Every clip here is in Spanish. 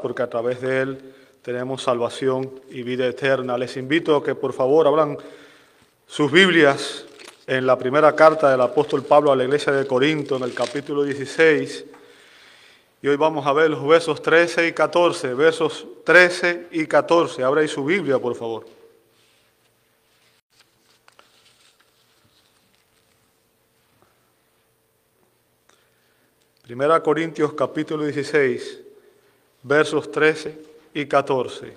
Porque a través de Él tenemos salvación y vida eterna. Les invito a que por favor abran sus Biblias en la primera carta del apóstol Pablo a la iglesia de Corinto, en el capítulo 16. Y hoy vamos a ver los versos 13 y 14, versos 13 y 14. Abra ahí su Biblia, por favor. Primera Corintios capítulo 16, versos 13 y 14.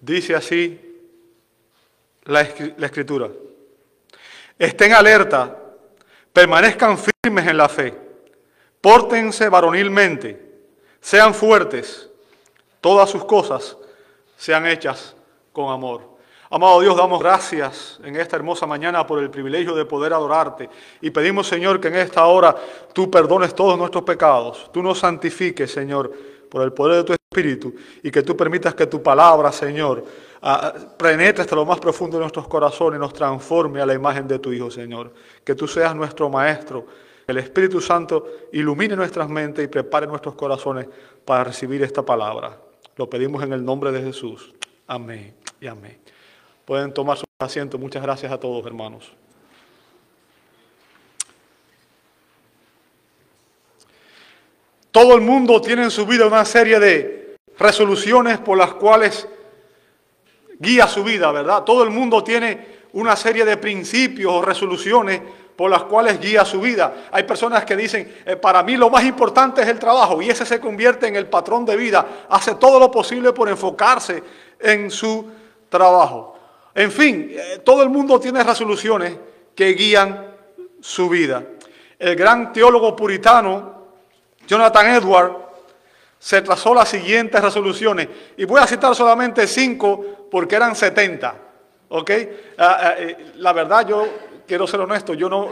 Dice así la, escritura. Estén alerta, permanezcan firmes en la fe, pórtense varonilmente, sean fuertes, todas sus cosas sean hechas con amor. Amado Dios, damos gracias en esta hermosa mañana por el privilegio de poder adorarte y pedimos, Señor, que en esta hora tú perdones todos nuestros pecados, tú nos santifiques, Señor, por el poder de tu Espíritu y que tú permitas que tu palabra, Señor, ah, penetre hasta lo más profundo de nuestros corazones y nos transforme a la imagen de tu Hijo, Señor. Que tú seas nuestro Maestro, que el Espíritu Santo ilumine nuestras mentes y prepare nuestros corazones para recibir esta palabra. Lo pedimos en el nombre de Jesús. Amén y amén. Pueden tomar su asiento. Muchas gracias a todos, hermanos. Todo el mundo tiene en su vida una serie de resoluciones por las cuales guía su vida, ¿verdad? Todo el mundo tiene una serie de principios o resoluciones por las cuales guía su vida. Hay personas que dicen, eh, para mí lo más importante es el trabajo y ese se convierte en el patrón de vida. Hace todo lo posible por enfocarse en su trabajo. En fin, eh, todo el mundo tiene resoluciones que guían su vida. El gran teólogo puritano, Jonathan Edward, se trazó las siguientes resoluciones. Y voy a citar solamente cinco porque eran 70. ¿Ok? Ah, ah, eh, la verdad, yo quiero ser honesto, yo no.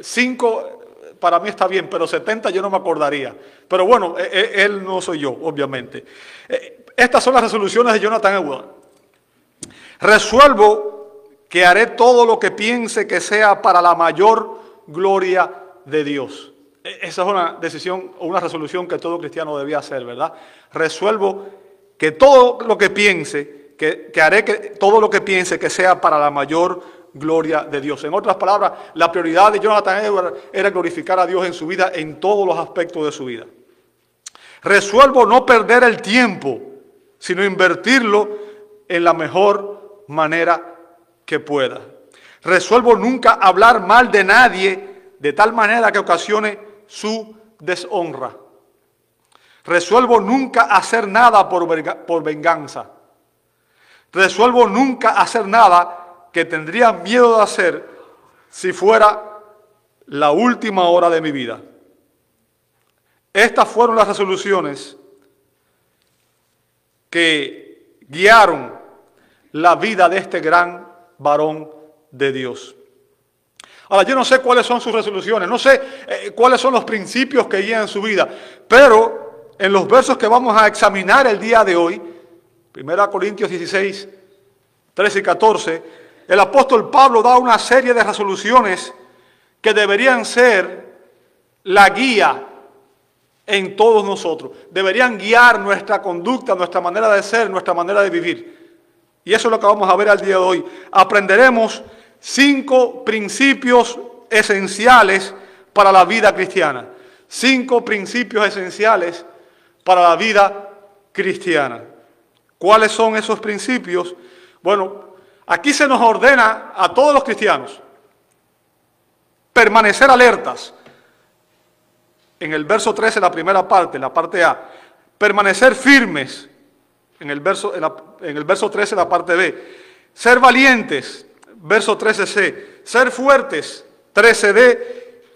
Cinco para mí está bien, pero 70 yo no me acordaría. Pero bueno, él no soy yo, obviamente. Eh, estas son las resoluciones de Jonathan Edward. Resuelvo que haré todo lo que piense que sea para la mayor gloria de Dios. E, esa es una decisión o una resolución que todo cristiano debía hacer, ¿verdad? Resuelvo que todo lo que piense, que, haré que todo lo que piense que sea para la mayor gloria de Dios. En otras palabras, la prioridad de Jonathan Edwards era glorificar a Dios en su vida, en todos los aspectos de su vida. Resuelvo no perder el tiempo, sino invertirlo en la mejor manera que pueda. Resuelvo nunca hablar mal de nadie de tal manera que ocasione su deshonra. Resuelvo nunca hacer nada por, por venganza. Resuelvo nunca hacer nada que tendría miedo de hacer si fuera la última hora de mi vida. Estas fueron las resoluciones que guiaron la vida de este gran varón de Dios. Ahora, yo no sé cuáles son sus resoluciones, no sé eh, cuáles son los principios que guían su vida, pero en los versos que vamos a examinar el día de hoy, 1 Corintios 16, 13 y 14, el apóstol Pablo da una serie de resoluciones que deberían ser la guía en todos nosotros, deberían guiar nuestra conducta, nuestra manera de ser, nuestra manera de vivir. Y eso es lo que vamos a ver al día de hoy. Aprenderemos cinco principios esenciales para la vida cristiana. Cinco principios esenciales para la vida cristiana. ¿Cuáles son esos principios? Bueno, aquí se nos ordena a todos los cristianos permanecer alertas. En el verso 13, la primera parte, la parte A, permanecer firmes en el verso, en el verso 13, la parte B. Ser valientes, verso 13c. Ser fuertes, 13d.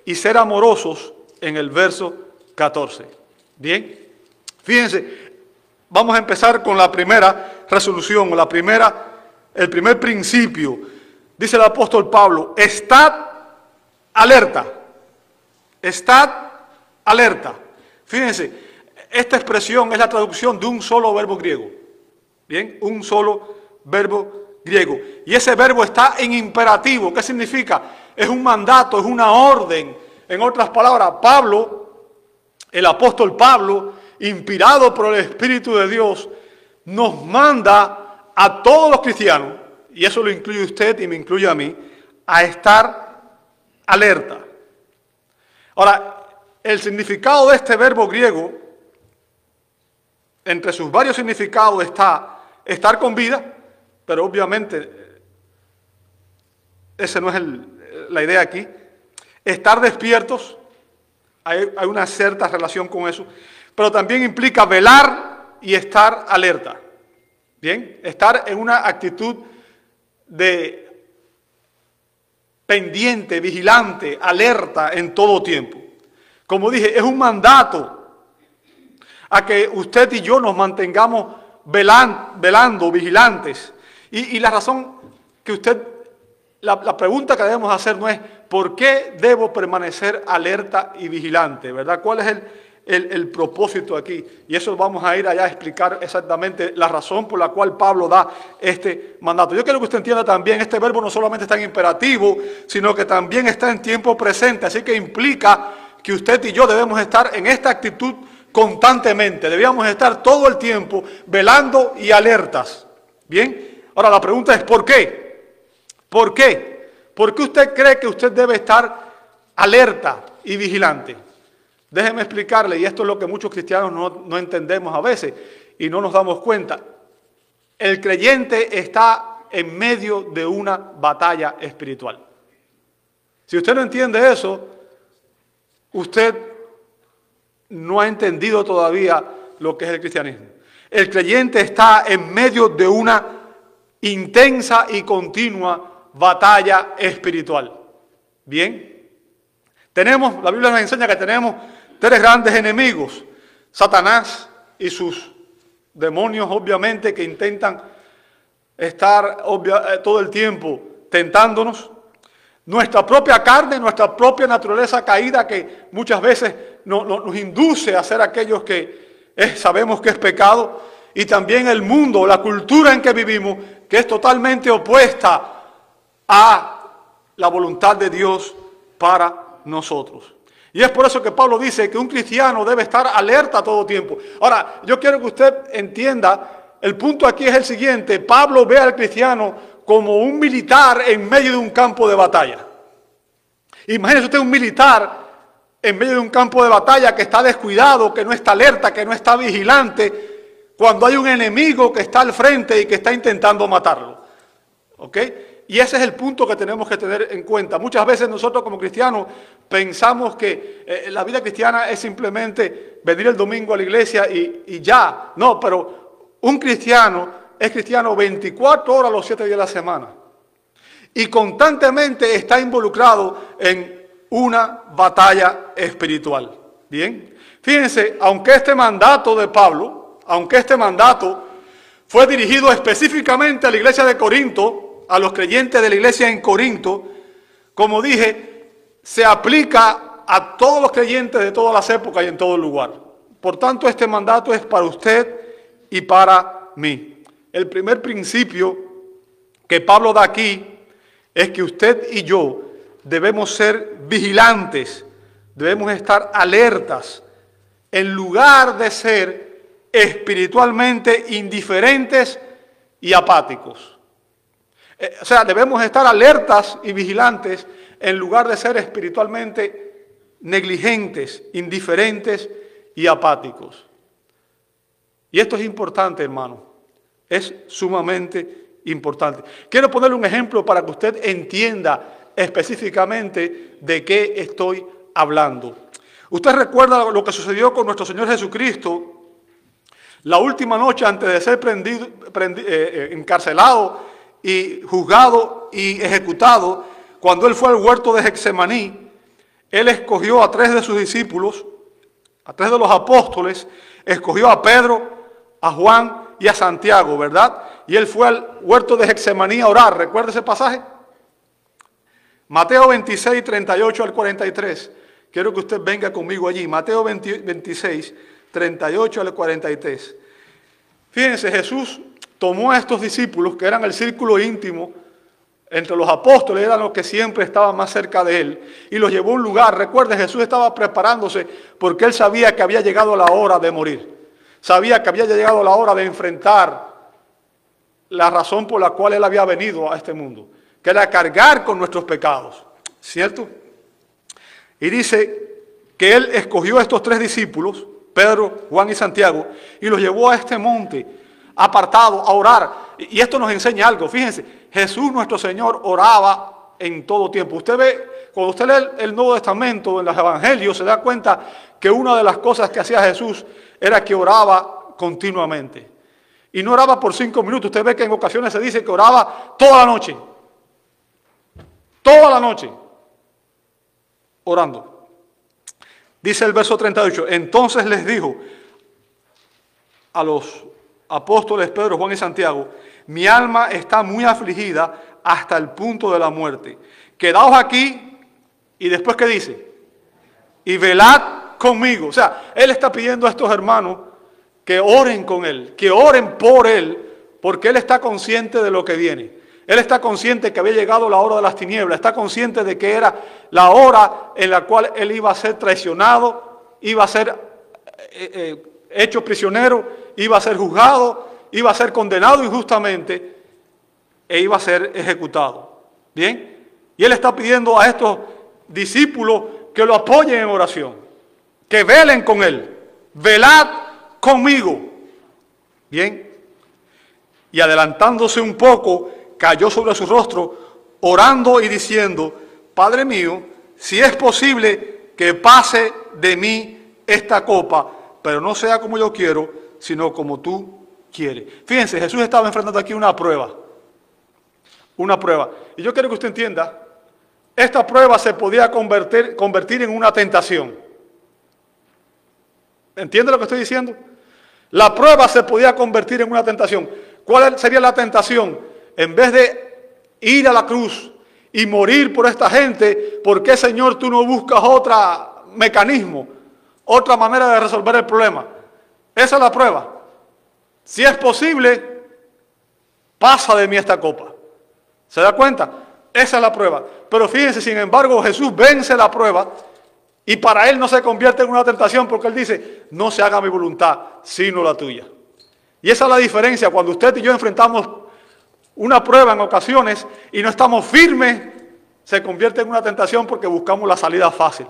Y ser amorosos, en el verso 14. Bien, fíjense, vamos a empezar con la primera resolución, la primera, el primer principio. Dice el apóstol Pablo, estad alerta, estad alerta. Fíjense, esta expresión es la traducción de un solo verbo griego. Bien, un solo verbo griego. Y ese verbo está en imperativo. ¿Qué significa? Es un mandato, es una orden. En otras palabras, Pablo, el apóstol Pablo, inspirado por el Espíritu de Dios, nos manda a todos los cristianos, y eso lo incluye usted y me incluye a mí, a estar alerta. Ahora, el significado de este verbo griego, entre sus varios significados está estar con vida, pero obviamente esa no es la idea aquí. Estar despiertos, hay, hay una cierta relación con eso, pero también implica velar y estar alerta. Bien, estar en una actitud de pendiente, vigilante, alerta en todo tiempo. Como dije, es un mandato a que usted y yo nos mantengamos velando, vigilantes. Y, la razón que usted, la, pregunta que debemos hacer no es ¿por qué debo permanecer alerta y vigilante? ¿Verdad? ¿Cuál es el, el, propósito aquí. Y eso vamos a ir allá a explicar exactamente la razón por la cual Pablo da este mandato. Yo quiero que usted entienda también, este verbo no solamente está en imperativo, sino que también está en tiempo presente. Así que implica que usted y yo debemos estar en esta actitud constantemente. Debíamos estar todo el tiempo velando y alertas. Bien, ahora la pregunta es ¿por qué? ¿Por qué? ¿Por qué usted cree que usted debe estar alerta y vigilante? Déjeme explicarle, y esto es lo que muchos cristianos no, entendemos a veces y no nos damos cuenta. El creyente está en medio de una batalla espiritual. Si usted no entiende eso, usted no ha entendido todavía lo que es el cristianismo. El creyente está en medio de una intensa y continua batalla espiritual. Bien, tenemos, la Biblia nos enseña que tenemos tres grandes enemigos, Satanás y sus demonios, obviamente, que intentan estar eh, todo el tiempo tentándonos, nuestra propia carne, nuestra propia naturaleza caída que muchas veces nos induce a hacer aquellos que sabemos que es pecado, y también el mundo, la cultura en que vivimos, que es totalmente opuesta a la voluntad de Dios para nosotros. Y es por eso que Pablo dice que un cristiano debe estar alerta todo tiempo. Ahora, yo quiero que usted entienda, el punto aquí es el siguiente, Pablo ve al cristiano como un militar en medio de un campo de batalla. Imagínese usted un militar en medio de un campo de batalla que está descuidado, que no está alerta, que no está vigilante, cuando hay un enemigo que está al frente y que está intentando matarlo. ¿Ok? Y ese es el punto que tenemos que tener en cuenta. Muchas veces nosotros como cristianos pensamos que eh, la vida cristiana es simplemente venir el domingo a la iglesia y, ya. No, pero un cristiano es cristiano 24 horas los 7 días de la semana. Y constantemente está involucrado en una batalla espiritual. Bien, fíjense, aunque este mandato de Pablo, aunque este mandato fue dirigido específicamente a la iglesia de Corinto, a los creyentes de la iglesia en Corinto, como dije, se aplica a todos los creyentes de todas las épocas y en todo lugar. Por tanto, este mandato es para usted y para mí. El primer principio que Pablo da aquí es que usted y yo debemos ser vigilantes, debemos estar alertas, en lugar de ser espiritualmente indiferentes y apáticos. Eh, o sea, debemos estar alertas y vigilantes en lugar de ser espiritualmente negligentes, indiferentes y apáticos. Y esto es importante, hermano. Es sumamente importante. Quiero ponerle un ejemplo para que usted entienda específicamente de qué estoy hablando. Usted recuerda lo que sucedió con nuestro Señor Jesucristo la última noche antes de ser prendido, eh, eh, encarcelado y juzgado y ejecutado, cuando él fue al huerto de Hexemaní, él escogió a tres de sus discípulos, a tres de los apóstoles, escogió a Pedro, a Juan y a Santiago, ¿verdad? Y él fue al huerto de Hexemaní a orar. ¿Recuerda ese pasaje? Mateo 26, 38 al 43. Quiero que usted venga conmigo allí. Mateo 26, 38 al 43. Fíjense, Jesús tomó a estos discípulos, que eran el círculo íntimo, entre los apóstoles eran los que siempre estaban más cerca de él y los llevó a un lugar. Recuerde, Jesús estaba preparándose porque él sabía que había llegado la hora de morir. Sabía que había llegado la hora de enfrentar la razón por la cual él había venido a este mundo, que era cargar con nuestros pecados. ¿Cierto? Y dice que él escogió a estos tres discípulos, Pedro, Juan y Santiago, y los llevó a este monte apartado a orar. Y esto nos enseña algo. Fíjense, Jesús nuestro Señor oraba en todo tiempo. Usted ve, cuando usted lee el Nuevo Testamento en los Evangelios, se da cuenta que una de las cosas que hacía Jesús era que oraba continuamente. Y no oraba por cinco minutos. Usted ve que en ocasiones se dice que oraba toda la noche. Toda la noche. Orando. Dice el verso 38. Entonces les dijo a los apóstoles Pedro, Juan y Santiago, mi alma está muy afligida hasta el punto de la muerte. Quedaos aquí y después ¿qué dice? Y velad conmigo. O sea, él está pidiendo a estos hermanos que oren con él, que oren por él, porque él está consciente de lo que viene. Él está consciente que había llegado la hora de las tinieblas, está consciente de que era la hora en la cual él iba a ser traicionado, iba a ser eh, eh, hecho prisionero, iba a ser juzgado, iba a ser condenado injustamente e iba a ser ejecutado. ¿Bien? Y él está pidiendo a estos discípulos que lo apoyen en oración, que velen con él, velad conmigo. Bien. Y adelantándose un poco, cayó sobre su rostro, orando y diciendo, Padre mío, si es posible que pase de mí esta copa, pero no sea como yo quiero, sino como tú quieres. Fíjense, Jesús estaba enfrentando aquí una prueba. Una prueba. Y yo quiero que usted entienda, esta prueba se podía convertir, en una tentación. ¿Entiende lo que estoy diciendo? La prueba se podía convertir en una tentación. ¿Cuál sería la tentación? En vez de ir a la cruz y morir por esta gente, ¿por qué, Señor, tú no buscas otro mecanismo, otra manera de resolver el problema? Esa es la prueba. Si es posible, pasa de mí esta copa. ¿Se da cuenta? Esa es la prueba. Pero fíjense, sin embargo, Jesús vence la prueba y para él no se convierte en una tentación porque él dice, no se haga mi voluntad, sino la tuya. Y esa es la diferencia cuando usted y yo enfrentamos una prueba en ocasiones y no estamos firmes, se convierte en una tentación porque buscamos la salida fácil.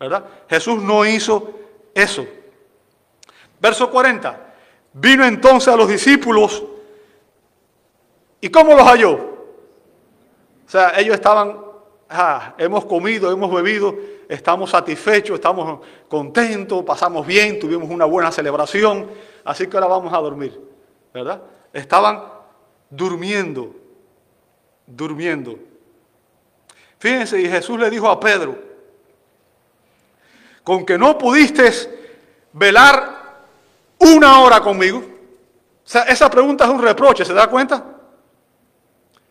¿Verdad? Jesús no hizo eso. Verso 40. Vino entonces a los discípulos y ¿cómo los halló? O sea, ellos estaban, ah, hemos comido, hemos bebido, estamos satisfechos, estamos contentos, pasamos bien, tuvimos una buena celebración, así que ahora vamos a dormir, ¿verdad? Estaban durmiendo, durmiendo. Fíjense, y Jesús le dijo a Pedro, con que no pudiste velar una hora conmigo. O sea, esa pregunta es un reproche, ¿se da cuenta?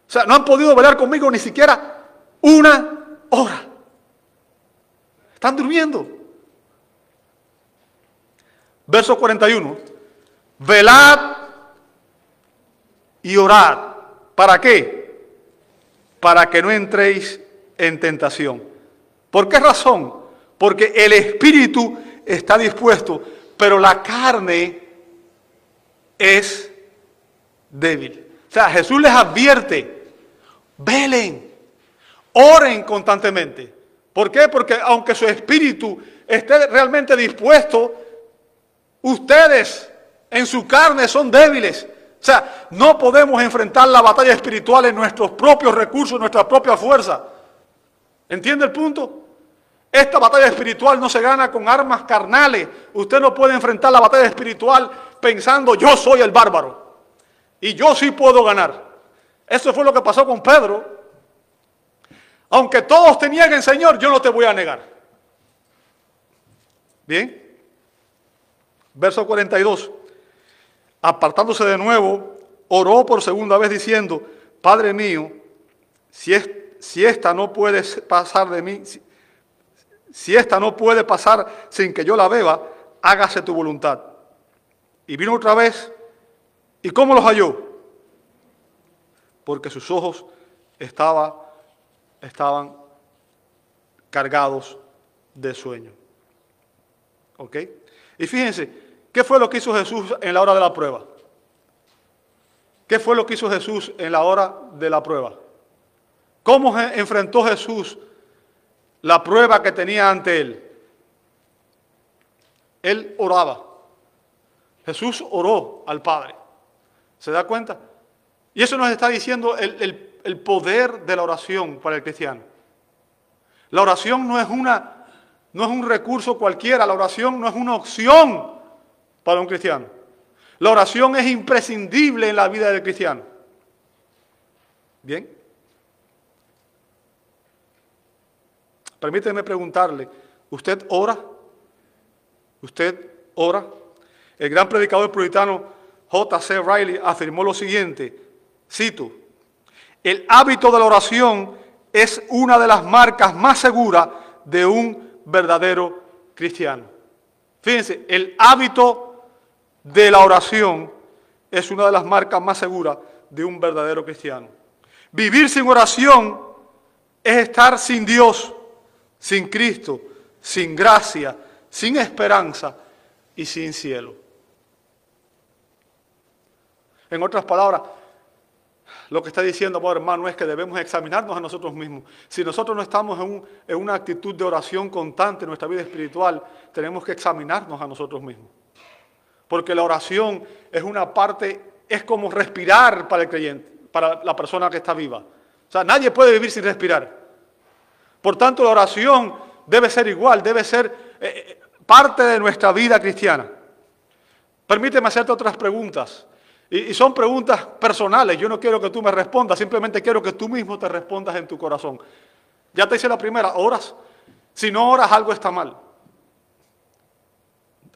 O sea, no han podido velar conmigo ni siquiera una hora. Están durmiendo. Verso 41. Velad y orad. ¿Para qué? Para que no entréis en tentación. ¿Por qué razón? Porque el espíritu está dispuesto, pero la carne es débil. O sea, Jesús les advierte, velen, oren constantemente. ¿Por qué? Porque aunque su espíritu esté realmente dispuesto, ustedes en su carne son débiles. O sea, no podemos enfrentar la batalla espiritual en nuestros propios recursos, nuestra propia fuerza. ¿Entiende el punto? Esta batalla espiritual no se gana con armas carnales. Usted no puede enfrentar la batalla espiritual pensando yo soy el bárbaro y yo sí puedo ganar. Eso fue lo que pasó con Pedro. Aunque todos te nieguen, Señor, yo no te voy a negar. Bien. Verso 42. Apartándose de nuevo, oró por segunda vez diciendo, Padre mío, si, es, si esta no puede pasar de mí, si, si esta no puede pasar sin que yo la beba, hágase tu voluntad. Y vino otra vez, ¿y cómo los halló? Porque sus ojos estaba, estaban cargados de sueño. ¿Ok? Y fíjense, ¿qué fue lo que hizo Jesús en la hora de la prueba? ¿Qué fue lo que hizo Jesús en la hora de la prueba? ¿Cómo enfrentó Jesús la prueba que tenía ante él? Él oraba. Jesús oró al Padre. ¿Se da cuenta? Y eso nos está diciendo el, poder de la oración para el cristiano. La oración no es, una, no es un recurso cualquiera, la oración no es una opción para un cristiano. La oración es imprescindible en la vida del cristiano. Bien. Permíteme preguntarle, ¿usted ora? ¿Usted ora? El gran predicador puritano J.C. Riley afirmó lo siguiente, cito, el hábito de la oración es una de las marcas más seguras de un verdadero cristiano. Fíjense, el hábito de la oración es una de las marcas más seguras de un verdadero cristiano. Vivir sin oración es estar sin Dios, sin Cristo, sin gracia, sin esperanza y sin cielo. En otras palabras, lo que está diciendo, hermano, es que debemos examinarnos a nosotros mismos. Si nosotros no estamos en, una actitud de oración constante en nuestra vida espiritual, tenemos que examinarnos a nosotros mismos. Porque la oración es una parte, es como respirar para el creyente, para la persona que está viva. O sea, nadie puede vivir sin respirar. Por tanto, la oración debe ser igual, debe ser eh, eh, parte de nuestra vida cristiana. Permíteme hacerte otras preguntas. Y, son preguntas personales. Yo no quiero que tú me respondas, simplemente quiero que tú mismo te respondas en tu corazón. Ya te hice la primera, oras. Si no oras, algo está mal.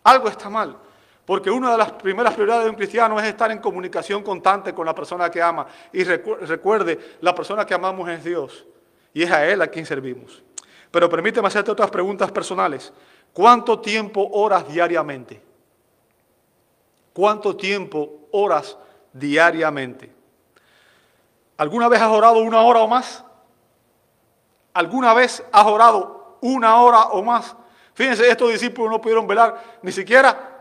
Algo está mal. Porque una de las primeras prioridades de un cristiano es estar en comunicación constante con la persona que ama. Y recuerde, la persona que amamos es Dios. Y es a Él a quien servimos. Pero permíteme hacerte otras preguntas personales. ¿Cuánto tiempo oras diariamente? ¿Cuánto tiempo oras diariamente? ¿Alguna vez has orado una hora o más? ¿Alguna vez has orado una hora o más? Fíjense, estos discípulos no pudieron velar ni siquiera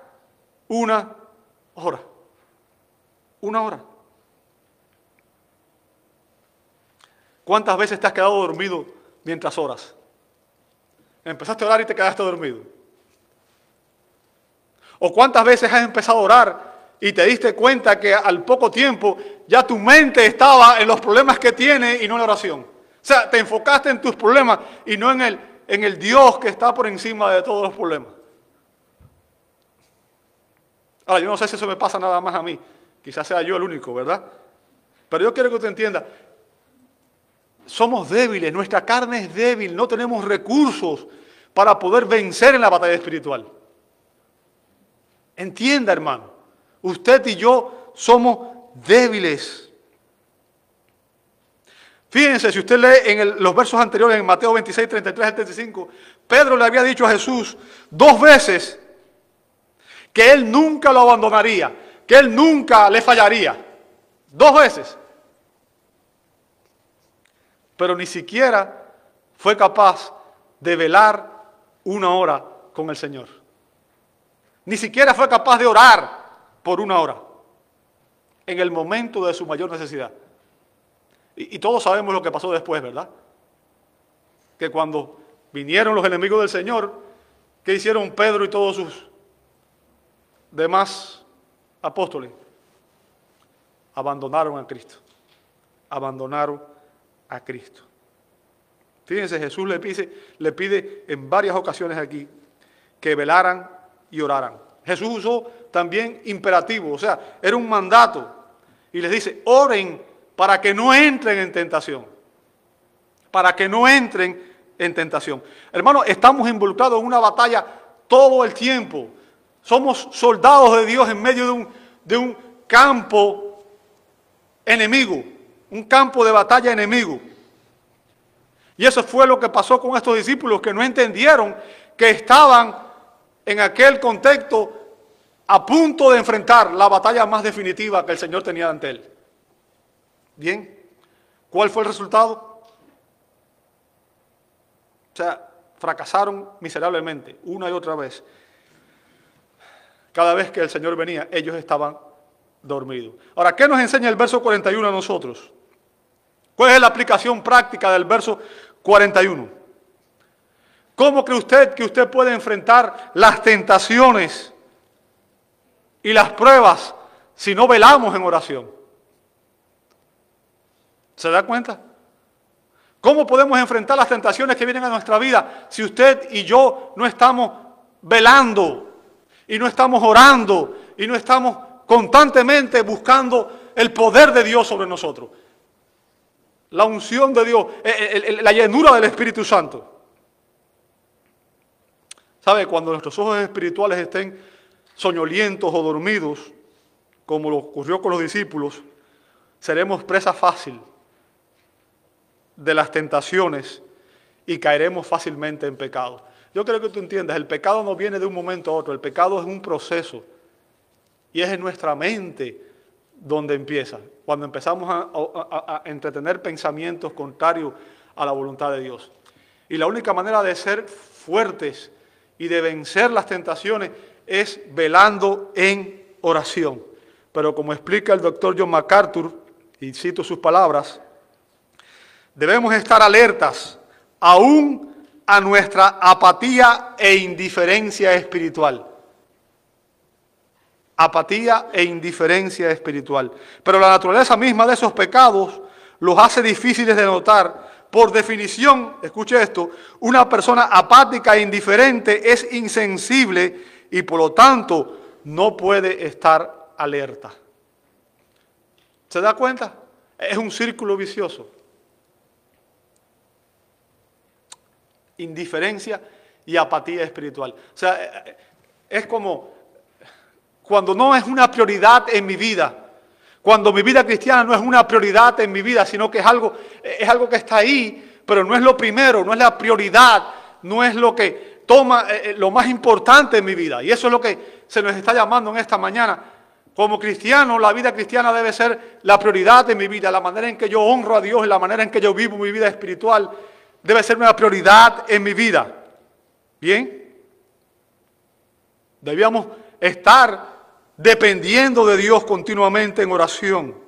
una hora. Una hora. ¿Cuántas veces te has quedado dormido mientras oras? Empezaste a orar y te quedaste dormido. ¿O cuántas veces has empezado a orar y te diste cuenta que al poco tiempo ya tu mente estaba en los problemas que tiene y no en la oración? O sea, te enfocaste en tus problemas y no en el, en el Dios que está por encima de todos los problemas. Ahora, yo no sé si eso me pasa nada más a mí. Quizás sea yo el único, ¿verdad? Pero yo quiero que usted entienda. Somos débiles, nuestra carne es débil, no tenemos recursos para poder vencer en la batalla espiritual. Entienda, hermano, usted y yo somos débiles. Fíjense, si usted lee en los versos anteriores, en Mateo 26, 33 al 35, Pedro le había dicho a Jesús dos veces que él nunca lo abandonaría, que él nunca le fallaría. Dos veces. Pero ni siquiera fue capaz de velar una hora con el Señor. Ni siquiera fue capaz de orar por una hora en el momento de su mayor necesidad. Y, todos sabemos lo que pasó después, ¿verdad? Que cuando vinieron los enemigos del Señor, ¿qué hicieron Pedro y todos sus demás apóstoles? Abandonaron a Cristo. Abandonaron a Cristo. Fíjense, Jesús le pide, pide en varias ocasiones aquí que velaran y oraran. Jesús usó también imperativo, o sea, era un mandato. Y les dice, oren para que no entren en tentación. Para que no entren en tentación. Hermano, estamos involucrados en una batalla todo el tiempo. Somos soldados de Dios en medio de un, de un campo enemigo, un campo de batalla enemigo. Y eso fue lo que pasó con estos discípulos que no entendieron que estaban en aquel contexto a punto de enfrentar la batalla más definitiva que el Señor tenía ante él. Bien, ¿Cuál fue el resultado? O sea, fracasaron miserablemente, una y otra vez. Cada vez que el Señor venía, ellos estaban dormidos. Ahora, ¿qué nos enseña el verso 41 a nosotros? ¿Cuál es la aplicación práctica del verso 41? ¿Cómo cree usted que usted puede enfrentar las tentaciones y las pruebas si no velamos en oración? ¿Se da cuenta? ¿Cómo podemos enfrentar las tentaciones que vienen a nuestra vida si usted y yo no estamos velando y no estamos orando y no estamos constantemente buscando el poder de Dios sobre nosotros? La unción de Dios, eh, eh, la llenura del Espíritu Santo. ¿Sabe? Cuando nuestros ojos espirituales estén soñolientos o dormidos, como lo ocurrió con los discípulos, seremos presa fácil de las tentaciones y caeremos fácilmente en pecado. Yo creo que tú entiendas, el pecado no viene de un momento a otro, el pecado es un proceso y es en nuestra mente donde empieza, cuando empezamos a, entretener pensamientos contrarios a la voluntad de Dios. Y la única manera de ser fuertes y de vencer las tentaciones es velando en oración. Pero como explica el doctor John MacArthur, y cito sus palabras, Debemos estar alertas aún a nuestra apatía e indiferencia espiritual. Apatía e indiferencia espiritual. Pero la naturaleza misma de esos pecados los hace difíciles de notar. Por definición, escuche esto, una persona apática e indiferente es insensible y por lo tanto no puede estar alerta. ¿Se da cuenta? Es un círculo vicioso. Indiferencia y apatía espiritual. O sea, es como cuando no es una prioridad en mi vida, cuando mi vida cristiana no es una prioridad en mi vida, sino que es algo, es algo que está ahí, pero no es lo primero, no es la prioridad, no es lo que toma eh, eh, lo más importante en mi vida. Y eso es lo que se nos está llamando en esta mañana. Como cristiano, la vida cristiana debe ser la prioridad de mi vida, la manera en que yo honro a Dios la manera en que yo vivo mi vida espiritual debe ser una prioridad en mi vida. ¿Bien? Debíamos estar dependiendo de Dios continuamente en oración.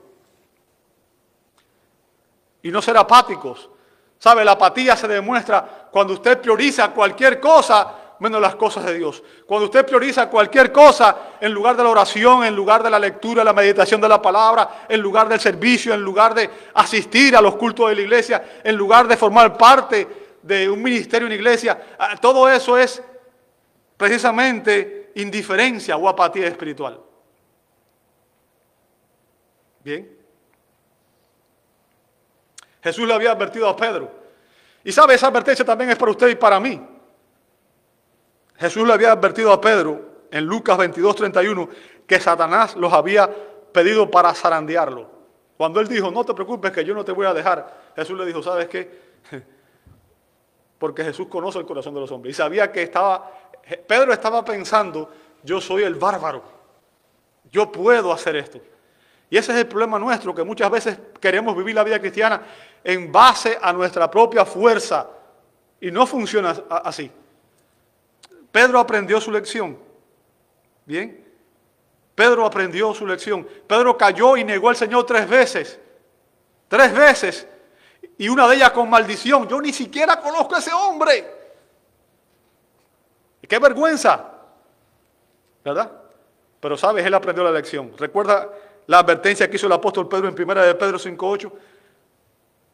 Y no ser apáticos. ¿Sabe? La apatía se demuestra cuando usted prioriza cualquier cosa menos las cosas de Dios. Cuando usted prioriza cualquier cosa en lugar de la oración, en lugar de la lectura, la meditación de la palabra, en lugar del servicio, en lugar de asistir a los cultos de la iglesia, en lugar de formar parte de un ministerio en iglesia, ah, todo eso es precisamente indiferencia o apatía espiritual. Bien. Jesús le había advertido a Pedro. Y sabe, esa advertencia también es para usted y para mí. Jesús le había advertido a Pedro en Lucas 22, 31 que Satanás los había pedido para zarandearlo. Cuando él dijo, no te preocupes que yo no te voy a dejar, Jesús le dijo, ¿sabes qué? Porque Jesús conoce el corazón de los hombres. Y sabía que estaba, Pedro estaba pensando, yo soy el bárbaro, yo puedo hacer esto. Y ese es el problema nuestro, que muchas veces queremos vivir la vida cristiana en base a nuestra propia fuerza. Y no funciona así. Pedro aprendió su lección. Bien. Pedro aprendió su lección. Pedro cayó y negó al Señor tres veces. Tres veces. Y una de ellas con maldición. Yo ni siquiera conozco a ese hombre. Qué vergüenza. ¿Verdad? Pero sabes, él aprendió la lección. Recuerda la advertencia que hizo el apóstol Pedro en primera de Pedro 5.8.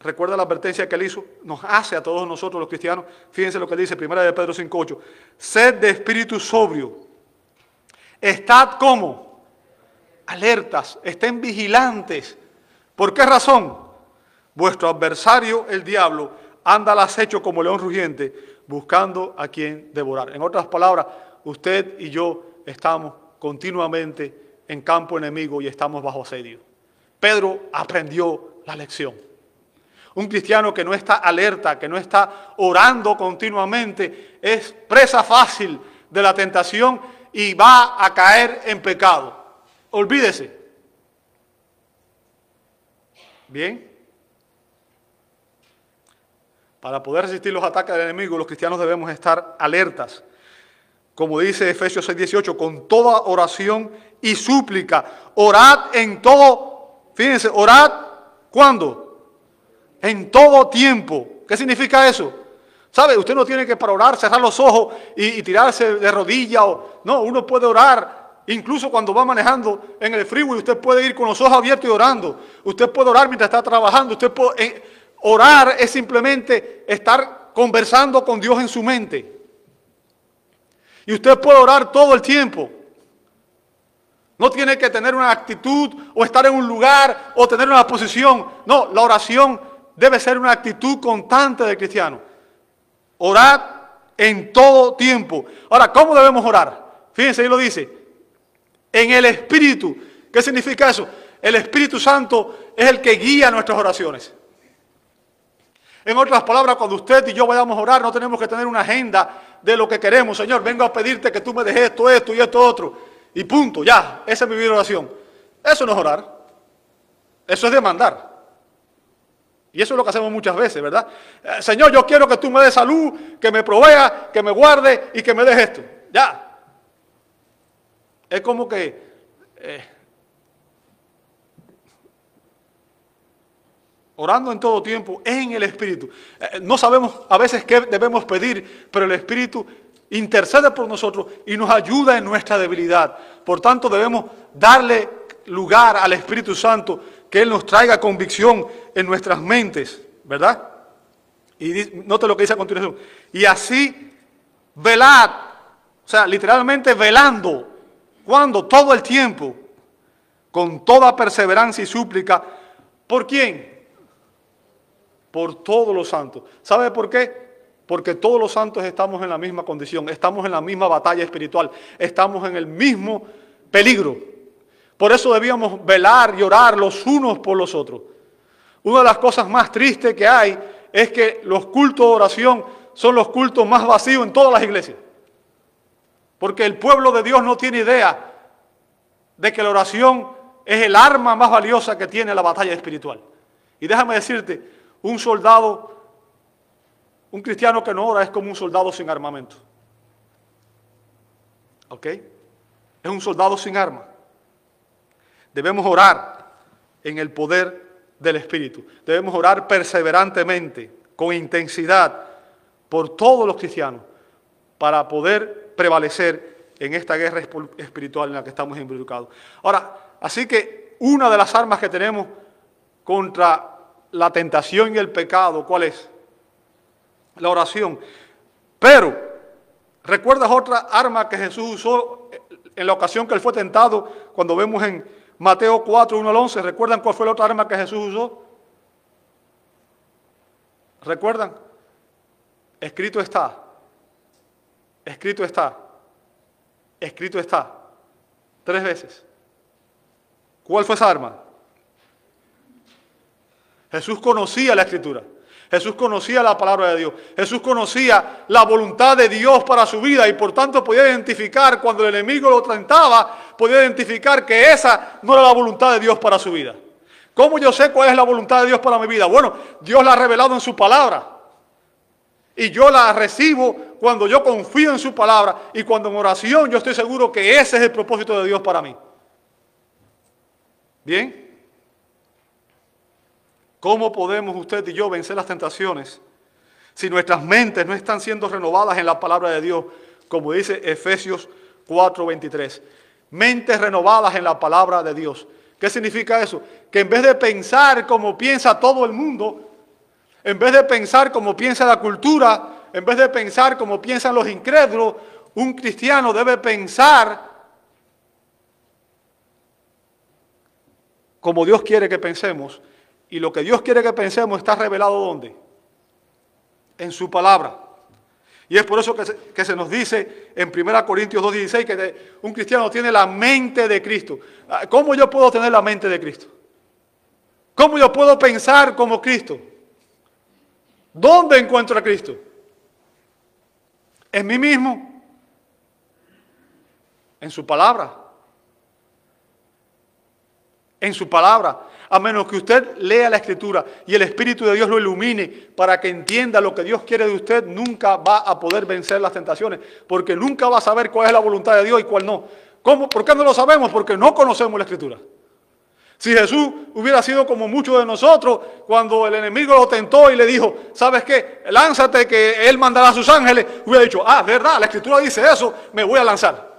Recuerda la advertencia que él hizo, nos hace a todos nosotros los cristianos. Fíjense lo que dice Primera de Pedro 5.8. Sed de espíritu sobrio. Estad como alertas, estén vigilantes. ¿Por qué razón? Vuestro adversario, el diablo, anda al acecho como león rugiente, buscando a quien devorar. En otras palabras, usted y yo estamos continuamente en campo enemigo y estamos bajo asedio. Pedro aprendió la lección. Un cristiano que no está alerta, que no está orando continuamente, es presa fácil de la tentación y va a caer en pecado. Olvídese. Bien. Para poder resistir los ataques del enemigo, los cristianos debemos estar alertas. Como dice Efesios 6:18, con toda oración y súplica. Orad en todo, fíjense, orad ¿cuándo? En todo tiempo. ¿Qué significa eso? ¿Sabe? Usted no tiene que para orar cerrar los ojos y, tirarse de rodilla. O, no, uno puede orar incluso cuando va manejando en el freeway. Usted puede ir con los ojos abiertos y orando. Usted puede orar mientras está trabajando. Usted puede, eh, orar es simplemente estar conversando con Dios en su mente. Y usted puede orar todo el tiempo. No tiene que tener una actitud o estar en un lugar o tener una posición. No, la oración debe ser una actitud constante del cristiano. Orar en todo tiempo. Ahora, ¿cómo debemos orar? Fíjense, ahí lo dice. En el Espíritu. ¿Qué significa eso? El Espíritu Santo es el que guía nuestras oraciones. En otras palabras, cuando usted y yo vayamos a orar, no tenemos que tener una agenda de lo que queremos. Señor, vengo a pedirte que tú me dejes esto, esto y esto otro. Y punto, ya, esa es mi oración. Eso no es orar. Eso es demandar. Y eso es lo que hacemos muchas veces, ¿verdad? Eh, Señor, yo quiero que tú me des salud, que me provea, que me guarde y que me des esto. Ya. Es como que eh, orando en todo tiempo en el Espíritu. Eh, no sabemos a veces qué debemos pedir, pero el Espíritu intercede por nosotros y nos ayuda en nuestra debilidad. Por tanto, debemos darle lugar al Espíritu Santo, que Él nos traiga convicción en nuestras mentes, ¿verdad? Y note lo que dice a continuación. Y así, velad, o sea, literalmente velando, cuando todo el tiempo, con toda perseverancia y súplica, ¿por quién? Por todos los santos. ¿Sabe por qué? Porque todos los santos estamos en la misma condición, estamos en la misma batalla espiritual, estamos en el mismo peligro. Por eso debíamos velar y orar los unos por los otros. Una de las cosas más tristes que hay es que los cultos de oración son los cultos más vacíos en todas las iglesias. Porque el pueblo de Dios no tiene idea de que la oración es el arma más valiosa que tiene la batalla espiritual. Y déjame decirte, un soldado un cristiano que no ora es como un soldado sin armamento. ¿Ok? Es un soldado sin arma. Debemos orar en el poder del Espíritu. Debemos orar perseverantemente, con intensidad, por todos los cristianos, para poder prevalecer en esta guerra espiritual en la que estamos involucrados. Ahora, así que una de las armas que tenemos contra la tentación y el pecado, ¿cuál es? la oración. Pero, ¿recuerdas otra arma que Jesús usó en la ocasión que él fue tentado? Cuando vemos en Mateo 4, 1 al 11, ¿recuerdan cuál fue la otra arma que Jesús usó? ¿Recuerdan? Escrito está. Escrito está. Escrito está. Tres veces. ¿Cuál fue esa arma? Jesús conocía la escritura. Jesús conocía la palabra de Dios. Jesús conocía la voluntad de Dios para su vida y por tanto podía identificar cuando el enemigo lo tentaba, podía identificar que esa no era la voluntad de Dios para su vida. ¿Cómo yo sé cuál es la voluntad de Dios para mi vida? Bueno, Dios la ha revelado en su palabra. Y yo la recibo cuando yo confío en su palabra y cuando en oración yo estoy seguro que ese es el propósito de Dios para mí. ¿Bien? ¿Cómo podemos usted y yo vencer las tentaciones si nuestras mentes no están siendo renovadas en la palabra de Dios, como dice Efesios 4:23? Mentes renovadas en la palabra de Dios. ¿Qué significa eso? Que en vez de pensar como piensa todo el mundo, en vez de pensar como piensa la cultura, en vez de pensar como piensan los incrédulos, un cristiano debe pensar como Dios quiere que pensemos y lo que Dios quiere que pensemos está revelado ¿dónde? En su palabra. Y es por eso que se, nos dice en 1 Corintios 2.16 que un cristiano tiene la mente de Cristo. Ah, ¿Cómo yo puedo tener la mente de Cristo? ¿Cómo yo puedo pensar como Cristo? ¿Dónde encuentro a Cristo? ¿En mí mismo? ¿En su palabra? En su palabra, a menos que usted lea la escritura y el Espíritu de Dios lo ilumine para que entienda lo que Dios quiere de usted, nunca va a poder vencer las tentaciones, porque nunca va a saber cuál es la voluntad de Dios y cuál no. ¿Cómo? ¿Por qué no lo sabemos? Porque no conocemos la escritura. Si Jesús hubiera sido como muchos de nosotros, cuando el enemigo lo tentó y le dijo, ¿sabes qué? Lánzate que Él mandará a sus ángeles, hubiera dicho, ah, verdad, la escritura dice eso, me voy a lanzar.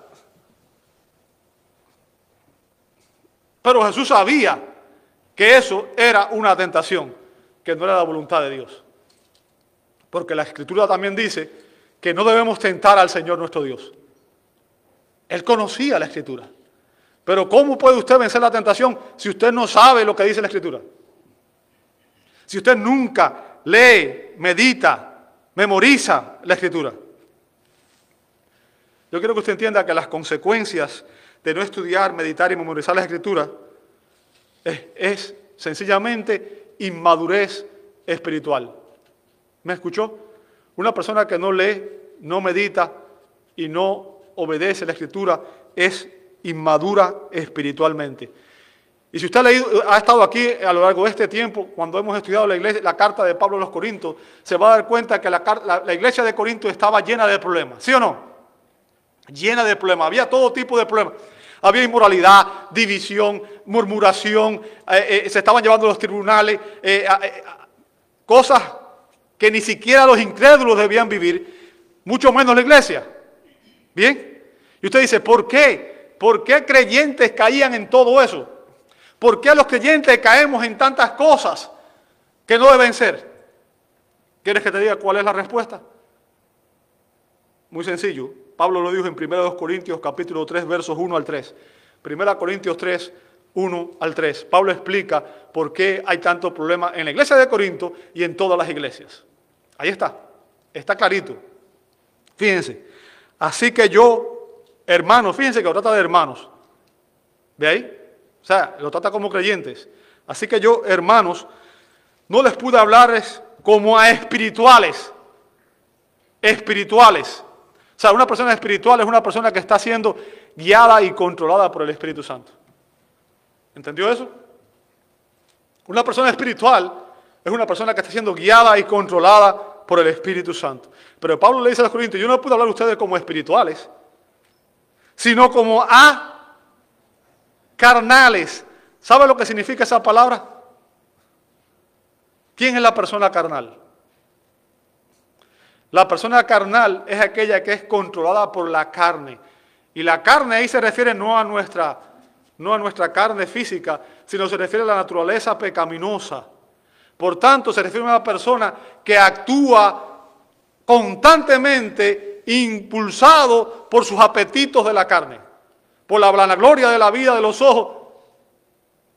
Pero Jesús sabía que eso era una tentación, que no era la voluntad de Dios. Porque la escritura también dice que no debemos tentar al Señor nuestro Dios. Él conocía la escritura. Pero ¿cómo puede usted vencer la tentación si usted no sabe lo que dice la escritura? Si usted nunca lee, medita, memoriza la escritura. Yo quiero que usted entienda que las consecuencias de no estudiar, meditar y memorizar la escritura es, sencillamente inmadurez espiritual. ¿Me escuchó? Una persona que no lee, no medita y no obedece la escritura es inmadura espiritualmente. Y si usted ha, estado aquí a lo largo de este tiempo, cuando hemos estudiado la, iglesia, la carta de Pablo a los Corintios, se va a dar cuenta que la iglesia de Corinto estaba llena de problemas, ¿sí o no? Llena de problemas, había todo tipo de problemas. Había inmoralidad, división, murmuración, eh, eh, se estaban llevando los tribunales, eh, cosas que ni siquiera los incrédulos debían vivir, mucho menos la iglesia. ¿Bien? Y usted dice, ¿por qué? ¿Por qué creyentes caían en todo eso? ¿Por qué los creyentes caemos en tantas cosas que no deben ser? ¿Quieres que te diga cuál es la respuesta? Muy sencillo. Pablo lo dijo en 1 Corintios capítulo 3 versos 1 al 3. 1 Corintios 3, 1 al 3. Pablo explica por qué hay tanto problema en la iglesia de Corinto y en todas las iglesias. Ahí está. Está clarito. Fíjense. Así que yo, hermanos, fíjense que lo trata de hermanos. ¿Ve ahí? O sea, lo trata como creyentes. Así que yo, hermanos, no les pude hablarles como a espirituales. Espirituales o sea, una persona espiritual es una persona que está siendo guiada y controlada por el Espíritu Santo. ¿Entendió eso? Una persona espiritual es una persona que está siendo guiada y controlada por el Espíritu Santo. Pero Pablo le dice a los Corintios, yo no puedo hablar a ustedes como espirituales, sino como a carnales. ¿Sabe lo que significa esa palabra? ¿Quién es la persona carnal? La persona carnal es aquella que es controlada por la carne. Y la carne ahí se refiere no a nuestra, no a nuestra carne física, sino se refiere a la naturaleza pecaminosa. Por tanto, se refiere a una persona que actúa constantemente impulsado por sus apetitos de la carne, por la vanagloria de la vida de los ojos.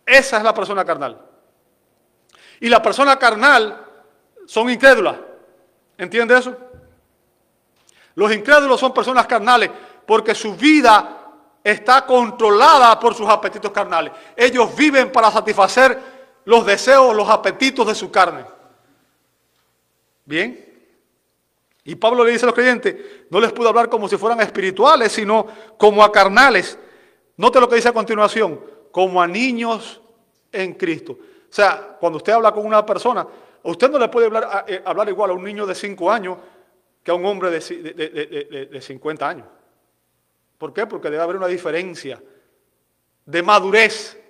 Esa es la persona carnal. Y la persona carnal son incrédulas. ¿Entiende eso? Los incrédulos son personas carnales porque su vida está controlada por sus apetitos carnales. Ellos viven para satisfacer los deseos, los apetitos de su carne. Bien. Y Pablo le dice a los creyentes, no les puedo hablar como si fueran espirituales, sino como a carnales. Note lo que dice a continuación, como a niños en Cristo. O sea, cuando usted habla con una persona, usted no le puede hablar, eh, hablar igual a un niño de 5 años que a un hombre de, 50 años. ¿Por qué? Porque debe haber una diferencia de madurez.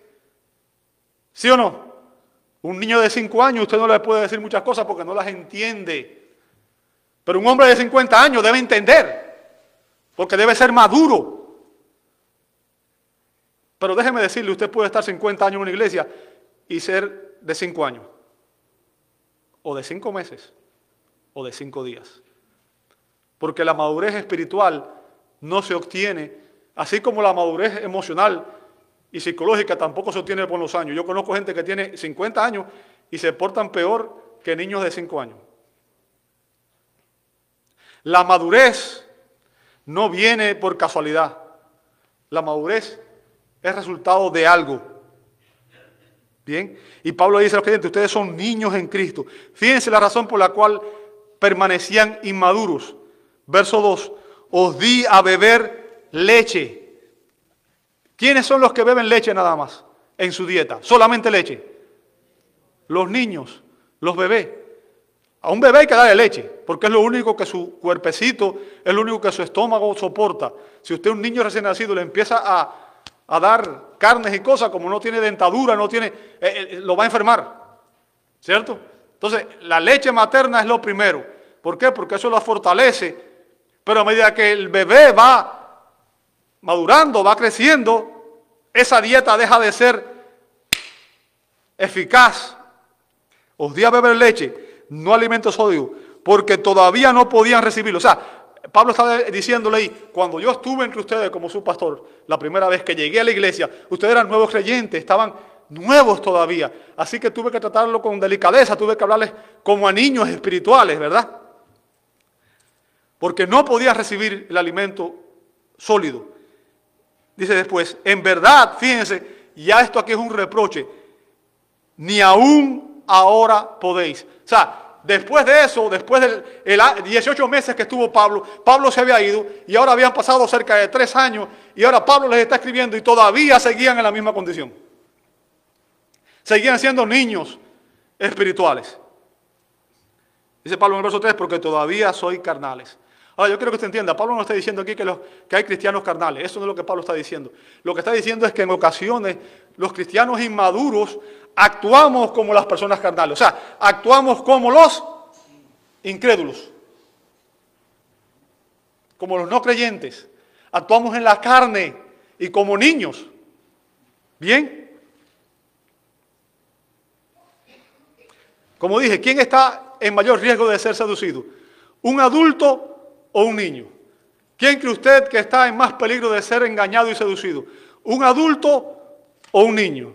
¿Sí o no? Un niño de 5 años usted no le puede decir muchas cosas porque no las entiende. Pero un hombre de 50 años debe entender, porque debe ser maduro. Pero déjeme decirle, usted puede estar 50 años en una iglesia y ser de 5 años, o de 5 meses, o de 5 días. Porque la madurez espiritual no se obtiene, así como la madurez emocional y psicológica tampoco se obtiene por los años. Yo conozco gente que tiene 50 años y se portan peor que niños de 5 años. La madurez no viene por casualidad. La madurez es resultado de algo. Bien, y Pablo dice a los creyentes, ustedes son niños en Cristo. Fíjense la razón por la cual permanecían inmaduros. Verso 2, os di a beber leche. ¿Quiénes son los que beben leche nada más? en su dieta? Solamente leche. Los niños, los bebés. A un bebé hay que darle leche, porque es lo único que su cuerpecito, es lo único que su estómago soporta. Si usted un niño recién nacido le empieza a, a dar carnes y cosas, como no tiene dentadura, no tiene, eh, eh, lo va a enfermar. ¿Cierto? Entonces, la leche materna es lo primero. ¿Por qué? Porque eso lo fortalece. Pero a medida que el bebé va madurando, va creciendo, esa dieta deja de ser eficaz. Os di a beber leche no alimentos sólidos, porque todavía no podían recibirlo. O sea, Pablo está diciéndole ahí, cuando yo estuve entre ustedes como su pastor, la primera vez que llegué a la iglesia, ustedes eran nuevos creyentes, estaban nuevos todavía. Así que tuve que tratarlo con delicadeza, tuve que hablarles como a niños espirituales, ¿verdad? Porque no podían recibir el alimento sólido. Dice después, en verdad, fíjense, ya esto aquí es un reproche, ni aún ahora podéis. O sea, después de eso, después de 18 meses que estuvo Pablo, Pablo se había ido y ahora habían pasado cerca de tres años y ahora Pablo les está escribiendo y todavía seguían en la misma condición. Seguían siendo niños espirituales. Dice Pablo en el verso 3, porque todavía soy carnales. Ahora, yo quiero que usted entienda, Pablo no está diciendo aquí que, que, hay cristianos carnales, eso no es lo que Pablo está diciendo. Lo que está diciendo es que en ocasiones los cristianos inmaduros actuamos como las personas carnales, o sea, actuamos como los incrédulos, como los no creyentes, actuamos en la carne y como niños. ¿Bien? Como dije, ¿quién está en mayor riesgo de ser seducido? ¿Un adulto o un niño? ¿Quién cree usted que está en más peligro de ser engañado y seducido? ¿Un adulto o un niño?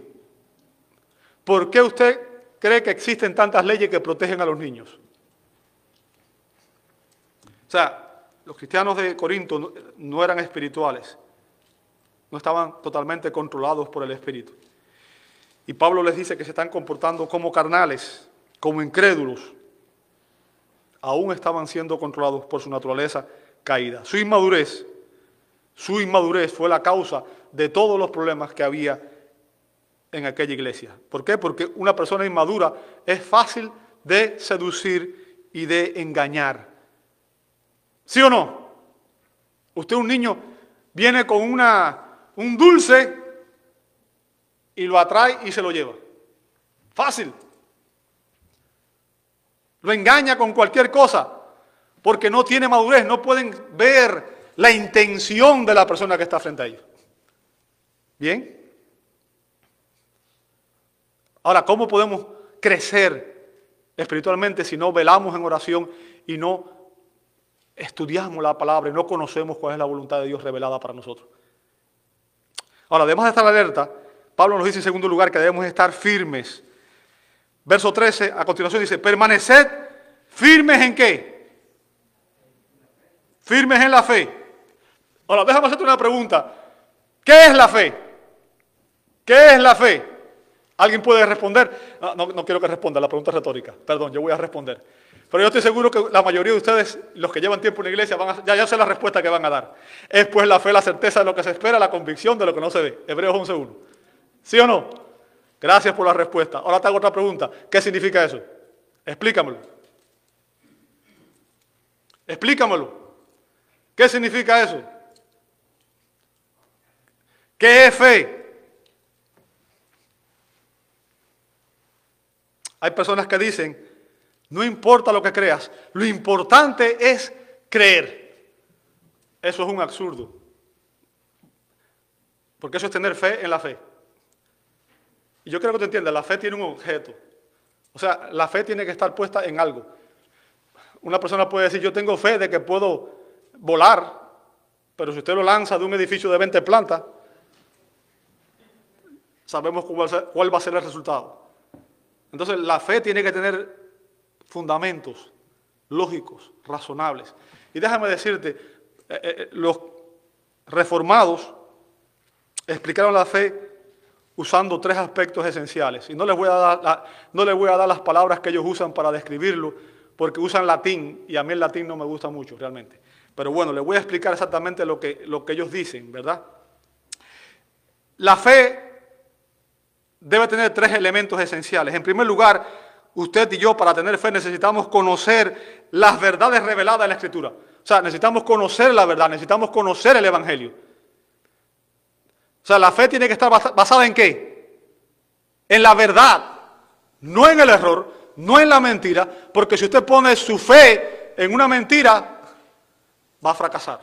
¿Por qué usted cree que existen tantas leyes que protegen a los niños? O sea, los cristianos de Corinto no, eran espirituales, no estaban totalmente controlados por el Espíritu. Y Pablo les dice que se están comportando como carnales, como incrédulos. Aún estaban siendo controlados por su naturaleza caída. Su inmadurez, su inmadurez fue la causa de todos los problemas que había en aquella iglesia. ¿Por qué? Porque una persona inmadura es fácil de seducir y de engañar. ¿Sí o no? Usted, un niño, viene con una, un dulce y lo atrae y se lo lleva. Fácil. Lo engaña con cualquier cosa porque no tiene madurez, no pueden ver la intención de la persona que está frente a ellos. ¿Bien? Ahora, ¿cómo podemos crecer espiritualmente si no velamos en oración y no estudiamos la palabra y no conocemos cuál es la voluntad de Dios revelada para nosotros? Ahora, además de estar alerta, Pablo nos dice en segundo lugar que debemos estar firmes. Verso 13, a continuación dice, permaneced firmes en qué? Firmes en la fe. Ahora, déjame hacerte una pregunta. ¿Qué es la fe? ¿Qué es la fe? ¿Alguien puede responder? No, quiero que responda, la pregunta es retórica. Perdón, yo voy a responder. Pero yo estoy seguro que la mayoría de ustedes, los que llevan tiempo en la iglesia, van ya, ya sé la respuesta que van a dar. Es pues la fe, la certeza de lo que se espera, la convicción de lo que no se ve. Hebreos 11.1. ¿Sí o no? Gracias por la respuesta. Ahora te hago otra pregunta. ¿Qué significa eso? Explícamelo. Explícamelo. ¿Qué significa eso? ¿Qué es fe? Hay personas que dicen, no importa lo que creas, lo importante es creer. Eso es un absurdo. Porque eso es tener fe en la fe. Y yo quiero que te entiendas, la fe tiene un objeto. O sea, la fe tiene que estar puesta en algo. Una persona puede decir, yo tengo fe de que puedo volar, pero si usted lo lanza de un edificio de 20 plantas, sabemos cuál va a ser el resultado. Entonces la fe tiene que tener fundamentos lógicos, razonables. Y déjame decirte, eh, eh, los reformados explicaron la fe usando tres aspectos esenciales. Y no les, voy a dar no les voy a dar las palabras que ellos usan para describirlo, porque usan latín y a mí el latín no me gusta mucho realmente. Pero bueno, les voy a explicar exactamente lo que, lo que ellos dicen, ¿verdad? La fe debe tener tres elementos esenciales. En primer lugar, usted y yo para tener fe necesitamos conocer las verdades reveladas en la Escritura. O sea, necesitamos conocer la verdad, necesitamos conocer el Evangelio. O sea, la fe tiene que estar basada en qué? En la verdad, no en el error, no en la mentira, porque si usted pone su fe en una mentira, va a fracasar.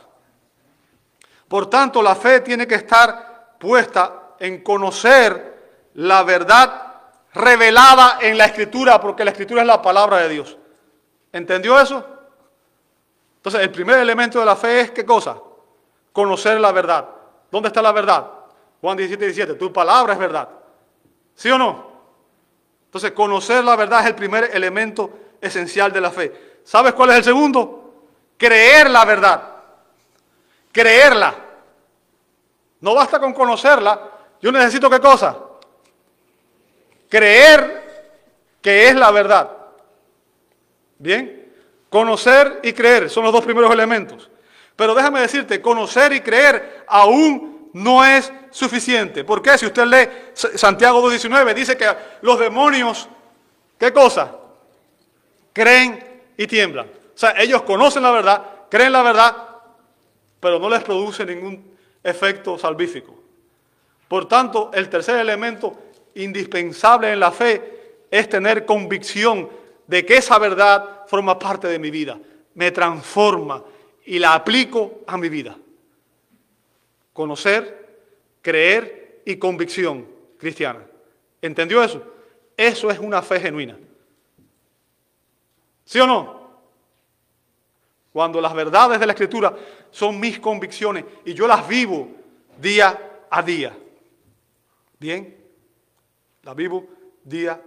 Por tanto, la fe tiene que estar puesta en conocer la verdad revelada en la escritura, porque la escritura es la palabra de Dios. ¿Entendió eso? Entonces, el primer elemento de la fe es qué cosa? Conocer la verdad. ¿Dónde está la verdad? Juan 17, 17, tu palabra es verdad. ¿Sí o no? Entonces, conocer la verdad es el primer elemento esencial de la fe. ¿Sabes cuál es el segundo? Creer la verdad. Creerla. No basta con conocerla. Yo necesito qué cosa? Creer que es la verdad. Bien, conocer y creer son los dos primeros elementos. Pero déjame decirte, conocer y creer aún no es suficiente. ¿Por qué? Si usted lee Santiago 2.19, dice que los demonios, ¿qué cosa? Creen y tiemblan. O sea, ellos conocen la verdad, creen la verdad, pero no les produce ningún efecto salvífico. Por tanto, el tercer elemento indispensable en la fe es tener convicción de que esa verdad forma parte de mi vida, me transforma y la aplico a mi vida. Conocer, creer y convicción cristiana. ¿Entendió eso? Eso es una fe genuina. ¿Sí o no? Cuando las verdades de la Escritura son mis convicciones y yo las vivo día a día. Bien, la vivo día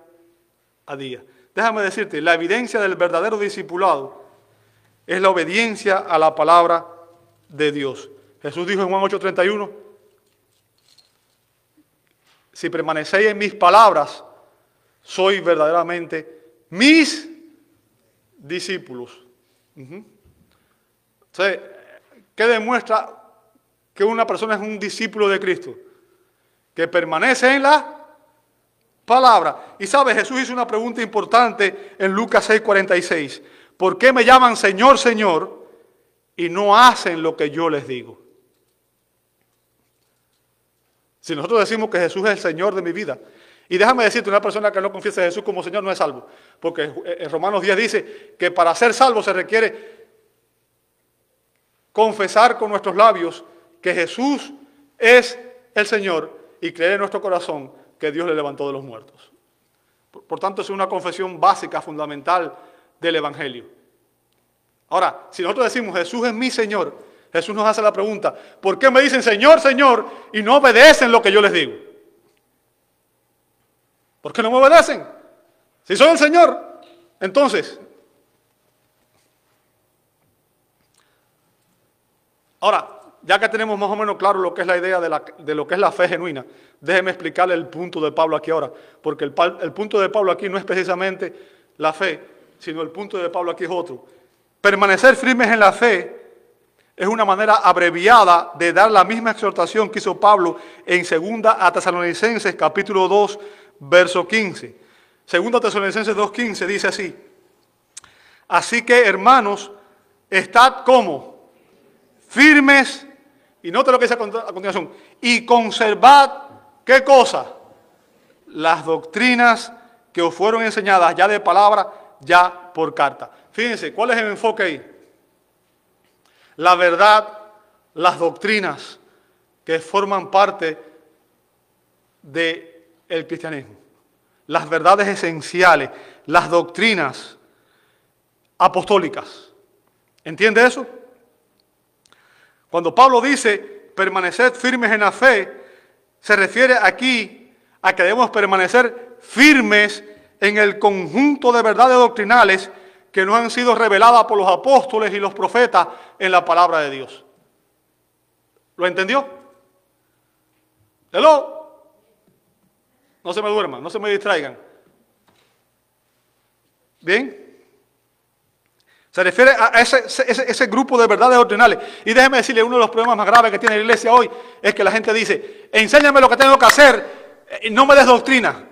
a día. Déjame decirte, la evidencia del verdadero discipulado es la obediencia a la palabra de Dios. Jesús dijo en Juan 8:31, si permanecéis en mis palabras, soy verdaderamente mis discípulos. ¿qué demuestra que una persona es un discípulo de Cristo? Que permanece en la palabra. Y sabe, Jesús hizo una pregunta importante en Lucas 6:46. ¿Por qué me llaman Señor, Señor y no hacen lo que yo les digo? Si nosotros decimos que Jesús es el Señor de mi vida, y déjame decirte, una persona que no confiesa a Jesús como Señor no es salvo, porque en Romanos 10 dice que para ser salvo se requiere confesar con nuestros labios que Jesús es el Señor y creer en nuestro corazón que Dios le levantó de los muertos. Por, tanto, es una confesión básica, fundamental del Evangelio. Ahora, si nosotros decimos Jesús es mi Señor, Jesús nos hace la pregunta, ¿por qué me dicen Señor, Señor y no obedecen lo que yo les digo? ¿Por qué no me obedecen? Si soy el Señor, entonces. Ahora, ya que tenemos más o menos claro lo que es la idea de, lo que es la fe genuina, déjeme explicarle el punto de Pablo aquí ahora, porque el, el punto de Pablo aquí no es precisamente la fe, sino el punto de Pablo aquí es otro. Permanecer firmes en la fe es una manera abreviada de dar la misma exhortación que hizo Pablo en 2 a Tesalonicenses capítulo 2, verso 15. 2 Tesalonicenses 2.15 dice así, así que hermanos, estad como firmes y note lo que dice a continuación. Y conservad, ¿qué cosa? Las doctrinas que os fueron enseñadas ya de palabra, ya por carta. Fíjense, ¿cuál es el enfoque ahí? La verdad, las doctrinas que forman parte del el cristianismo. Las verdades esenciales, las doctrinas apostólicas. ¿Entiende eso? Cuando Pablo dice permanecer firmes en la fe, se refiere aquí a que debemos permanecer firmes en el conjunto de verdades doctrinales que nos han sido reveladas por los apóstoles y los profetas en la palabra de Dios. ¿Lo entendió? ¿Hello? No se me duerman, no se me distraigan. ¿Bien? Se refiere a ese, grupo de verdades doctrinales. Y déjeme decirle, uno de los problemas más graves que tiene la iglesia hoy es que la gente dice, enséñame lo que tengo que hacer, eh, no me des doctrina.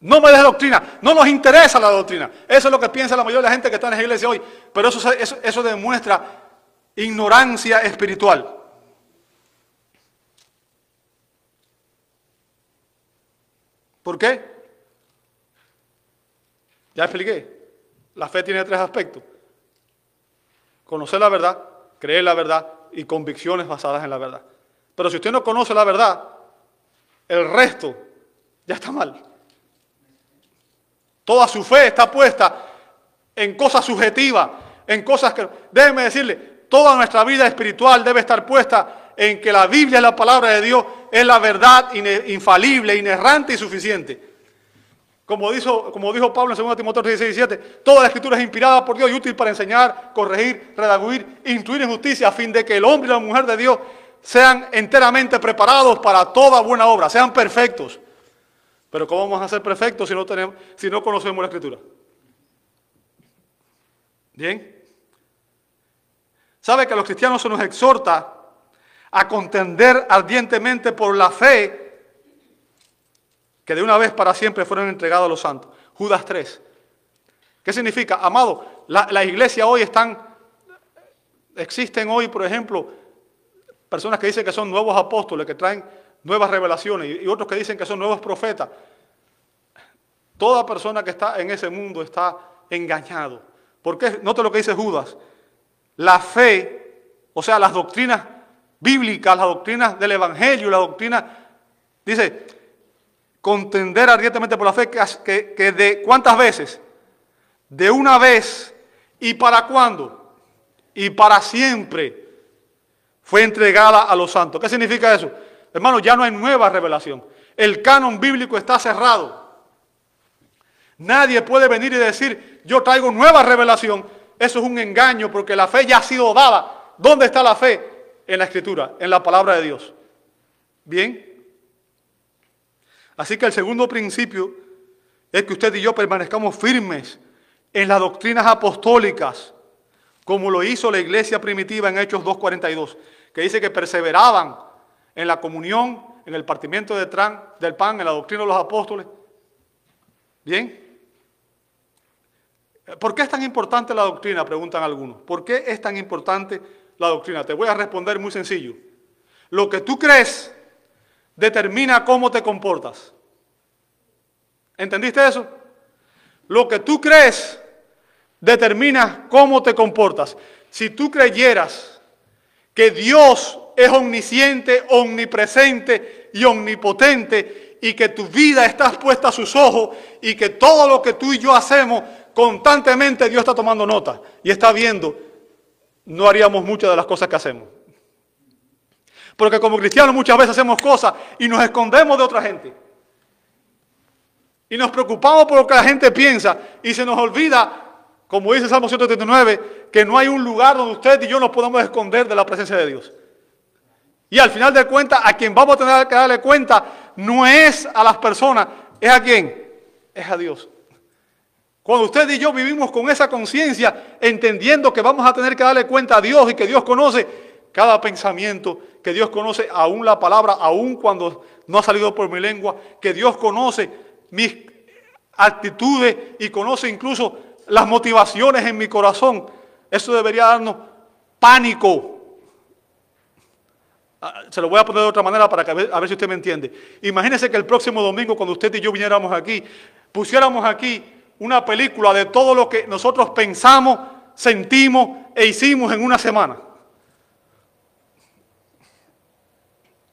No me des doctrina. No nos interesa la doctrina. Eso es lo que piensa la mayoría de la gente que está en la iglesia hoy. Pero eso, eso, eso demuestra ignorancia espiritual. ¿Por qué? Ya expliqué. La fe tiene tres aspectos. Conocer la verdad, creer la verdad y convicciones basadas en la verdad. Pero si usted no conoce la verdad, el resto ya está mal. Toda su fe está puesta en cosas subjetivas, en cosas que... Déjeme decirle, toda nuestra vida espiritual debe estar puesta en que la Biblia, la palabra de Dios, es la verdad infalible, inerrante y suficiente. Como dijo, Pablo en 2 Timoteo 16, 17, toda la escritura es inspirada por Dios y útil para enseñar, corregir, redaguir, instruir en justicia, a fin de que el hombre y la mujer de Dios sean enteramente preparados para toda buena obra, sean perfectos. Pero ¿cómo vamos a ser perfectos si no conocemos la escritura? Bien. ¿Sabe que a los cristianos se nos exhorta a contender ardientemente por la fe que de una vez para siempre fueron entregados a los santos? Judas 3. ¿Qué significa? Amado, la, iglesia hoy están, existen hoy, por ejemplo, personas que dicen que son nuevos apóstoles, que traen nuevas revelaciones y otros que dicen que son nuevos profetas. Toda persona que está en ese mundo está engañado. ¿Por qué? Note lo que dice Judas. La fe, o sea, las doctrinas bíblicas, las doctrinas del Evangelio, la doctrina, dice, contender ardientemente por la fe, que, que de cuántas veces? De una vez y para cuándo? Y para siempre fue entregada a los santos. ¿Qué significa eso? Hermano, ya no hay nueva revelación. El canon bíblico está cerrado. Nadie puede venir y decir, yo traigo nueva revelación. Eso es un engaño porque la fe ya ha sido dada. ¿Dónde está la fe? En la escritura, en la palabra de Dios. Bien. Así que el segundo principio es que usted y yo permanezcamos firmes en las doctrinas apostólicas, como lo hizo la iglesia primitiva en Hechos 2.42, que dice que perseveraban en la comunión, en el partimiento del pan, en la doctrina de los apóstoles. Bien. ¿Por qué es tan importante la doctrina? Preguntan algunos. ¿Por qué es tan importante la doctrina? Te voy a responder muy sencillo. Lo que tú crees determina cómo te comportas. ¿Entendiste eso? Lo que tú crees determina cómo te comportas. Si tú creyeras que Dios es omnisciente, omnipresente y omnipotente y que tu vida está puesta a sus ojos y que todo lo que tú y yo hacemos constantemente Dios está tomando nota y está viendo, no haríamos muchas de las cosas que hacemos. Porque como cristianos muchas veces hacemos cosas y nos escondemos de otra gente. Y nos preocupamos por lo que la gente piensa y se nos olvida, como dice Salmo 139, que no hay un lugar donde usted y yo nos podamos esconder de la presencia de Dios. Y al final de cuentas, a quien vamos a tener que darle cuenta no es a las personas, es a quién, es a Dios. Cuando usted y yo vivimos con esa conciencia, entendiendo que vamos a tener que darle cuenta a Dios y que Dios conoce cada pensamiento, que Dios conoce aún la palabra, aún cuando no ha salido por mi lengua, que Dios conoce mis actitudes y conoce incluso las motivaciones en mi corazón. Eso debería darnos pánico. Ah, se lo voy a poner de otra manera para que a ver, si usted me entiende. Imagínese que el próximo domingo, cuando usted y yo viniéramos aquí, pusiéramos aquí una película de todo lo que nosotros pensamos, sentimos e hicimos en una semana.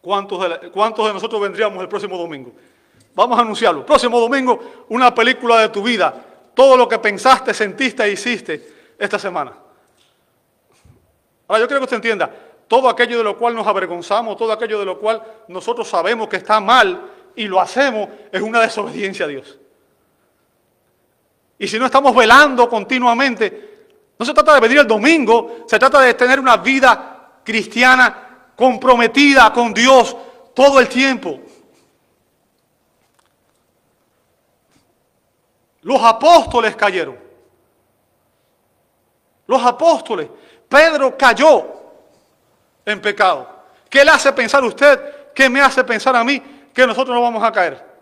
¿Cuántos de, ¿Cuántos de nosotros vendríamos el próximo domingo? Vamos a anunciarlo. Próximo domingo, una película de tu vida. Todo lo que pensaste, sentiste e hiciste esta semana. Ahora, yo creo que usted entienda, todo aquello de lo cual nos avergonzamos, todo aquello de lo cual nosotros sabemos que está mal y lo hacemos, es una desobediencia a Dios. Y si no estamos velando continuamente, no se trata de venir el domingo, se trata de tener una vida cristiana comprometida con Dios todo el tiempo. Los apóstoles cayeron. Los apóstoles. Pedro cayó en pecado. ¿Qué le hace pensar usted? ¿Qué me hace pensar a mí que nosotros no vamos a caer.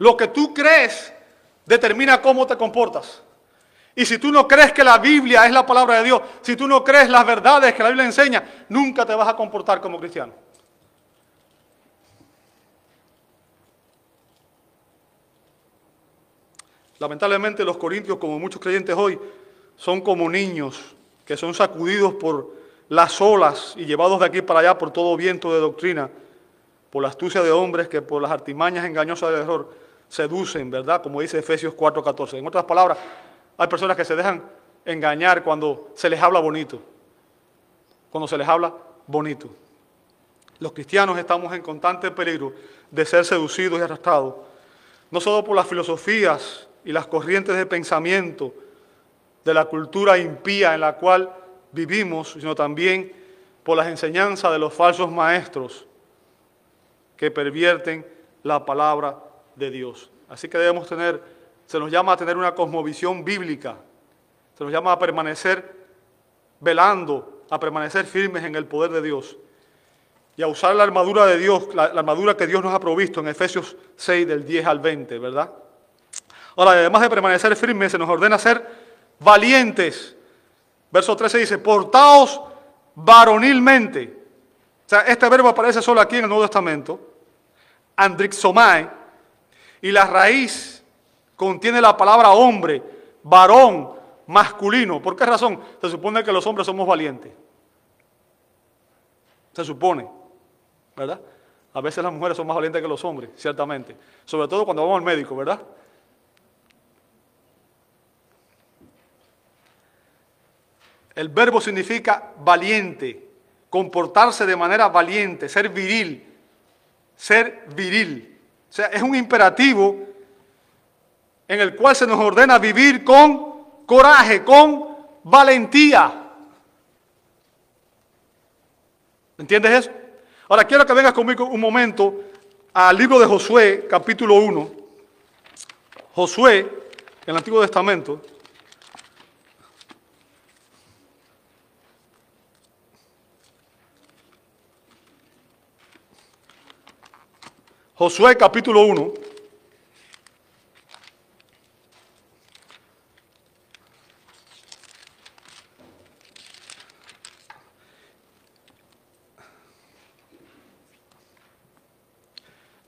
Lo que tú crees determina cómo te comportas. Y si tú no crees que la Biblia es la palabra de Dios, si tú no crees las verdades que la Biblia enseña, nunca te vas a comportar como cristiano. Lamentablemente los corintios, como muchos creyentes hoy, son como niños que son sacudidos por las olas y llevados de aquí para allá por todo viento de doctrina, por la astucia de hombres que por las artimañas engañosas del error seducen, ¿verdad? Como dice Efesios 4:14. En otras palabras, hay personas que se dejan engañar cuando se les habla bonito. Cuando se les habla bonito. Los cristianos estamos en constante peligro de ser seducidos y arrastrados, no solo por las filosofías y las corrientes de pensamiento de la cultura impía en la cual vivimos, sino también por las enseñanzas de los falsos maestros que pervierten la palabra de Dios. Así que debemos tener, se nos llama a tener una cosmovisión bíblica, se nos llama a permanecer velando, a permanecer firmes en el poder de Dios y a usar la armadura de Dios, la, armadura que Dios nos ha provisto en Efesios 6 del 10 al 20, ¿verdad? Ahora, además de permanecer firmes, se nos ordena ser valientes. Verso 13 dice, portaos varonilmente. O sea, este verbo aparece solo aquí en el Nuevo Testamento. Andrixomai, y la raíz contiene la palabra hombre, varón, masculino. ¿Por qué razón? Se supone que los hombres somos valientes. Se supone, ¿verdad? A veces las mujeres son más valientes que los hombres, ciertamente. Sobre todo cuando vamos al médico, ¿verdad? El verbo significa valiente, comportarse de manera valiente, ser viril, ser viril. O sea, es un imperativo en el cual se nos ordena vivir con coraje, con valentía. ¿Entiendes eso? Ahora quiero que vengas conmigo un momento al libro de Josué, capítulo 1. Josué, en el Antiguo Testamento. Josué capítulo 1.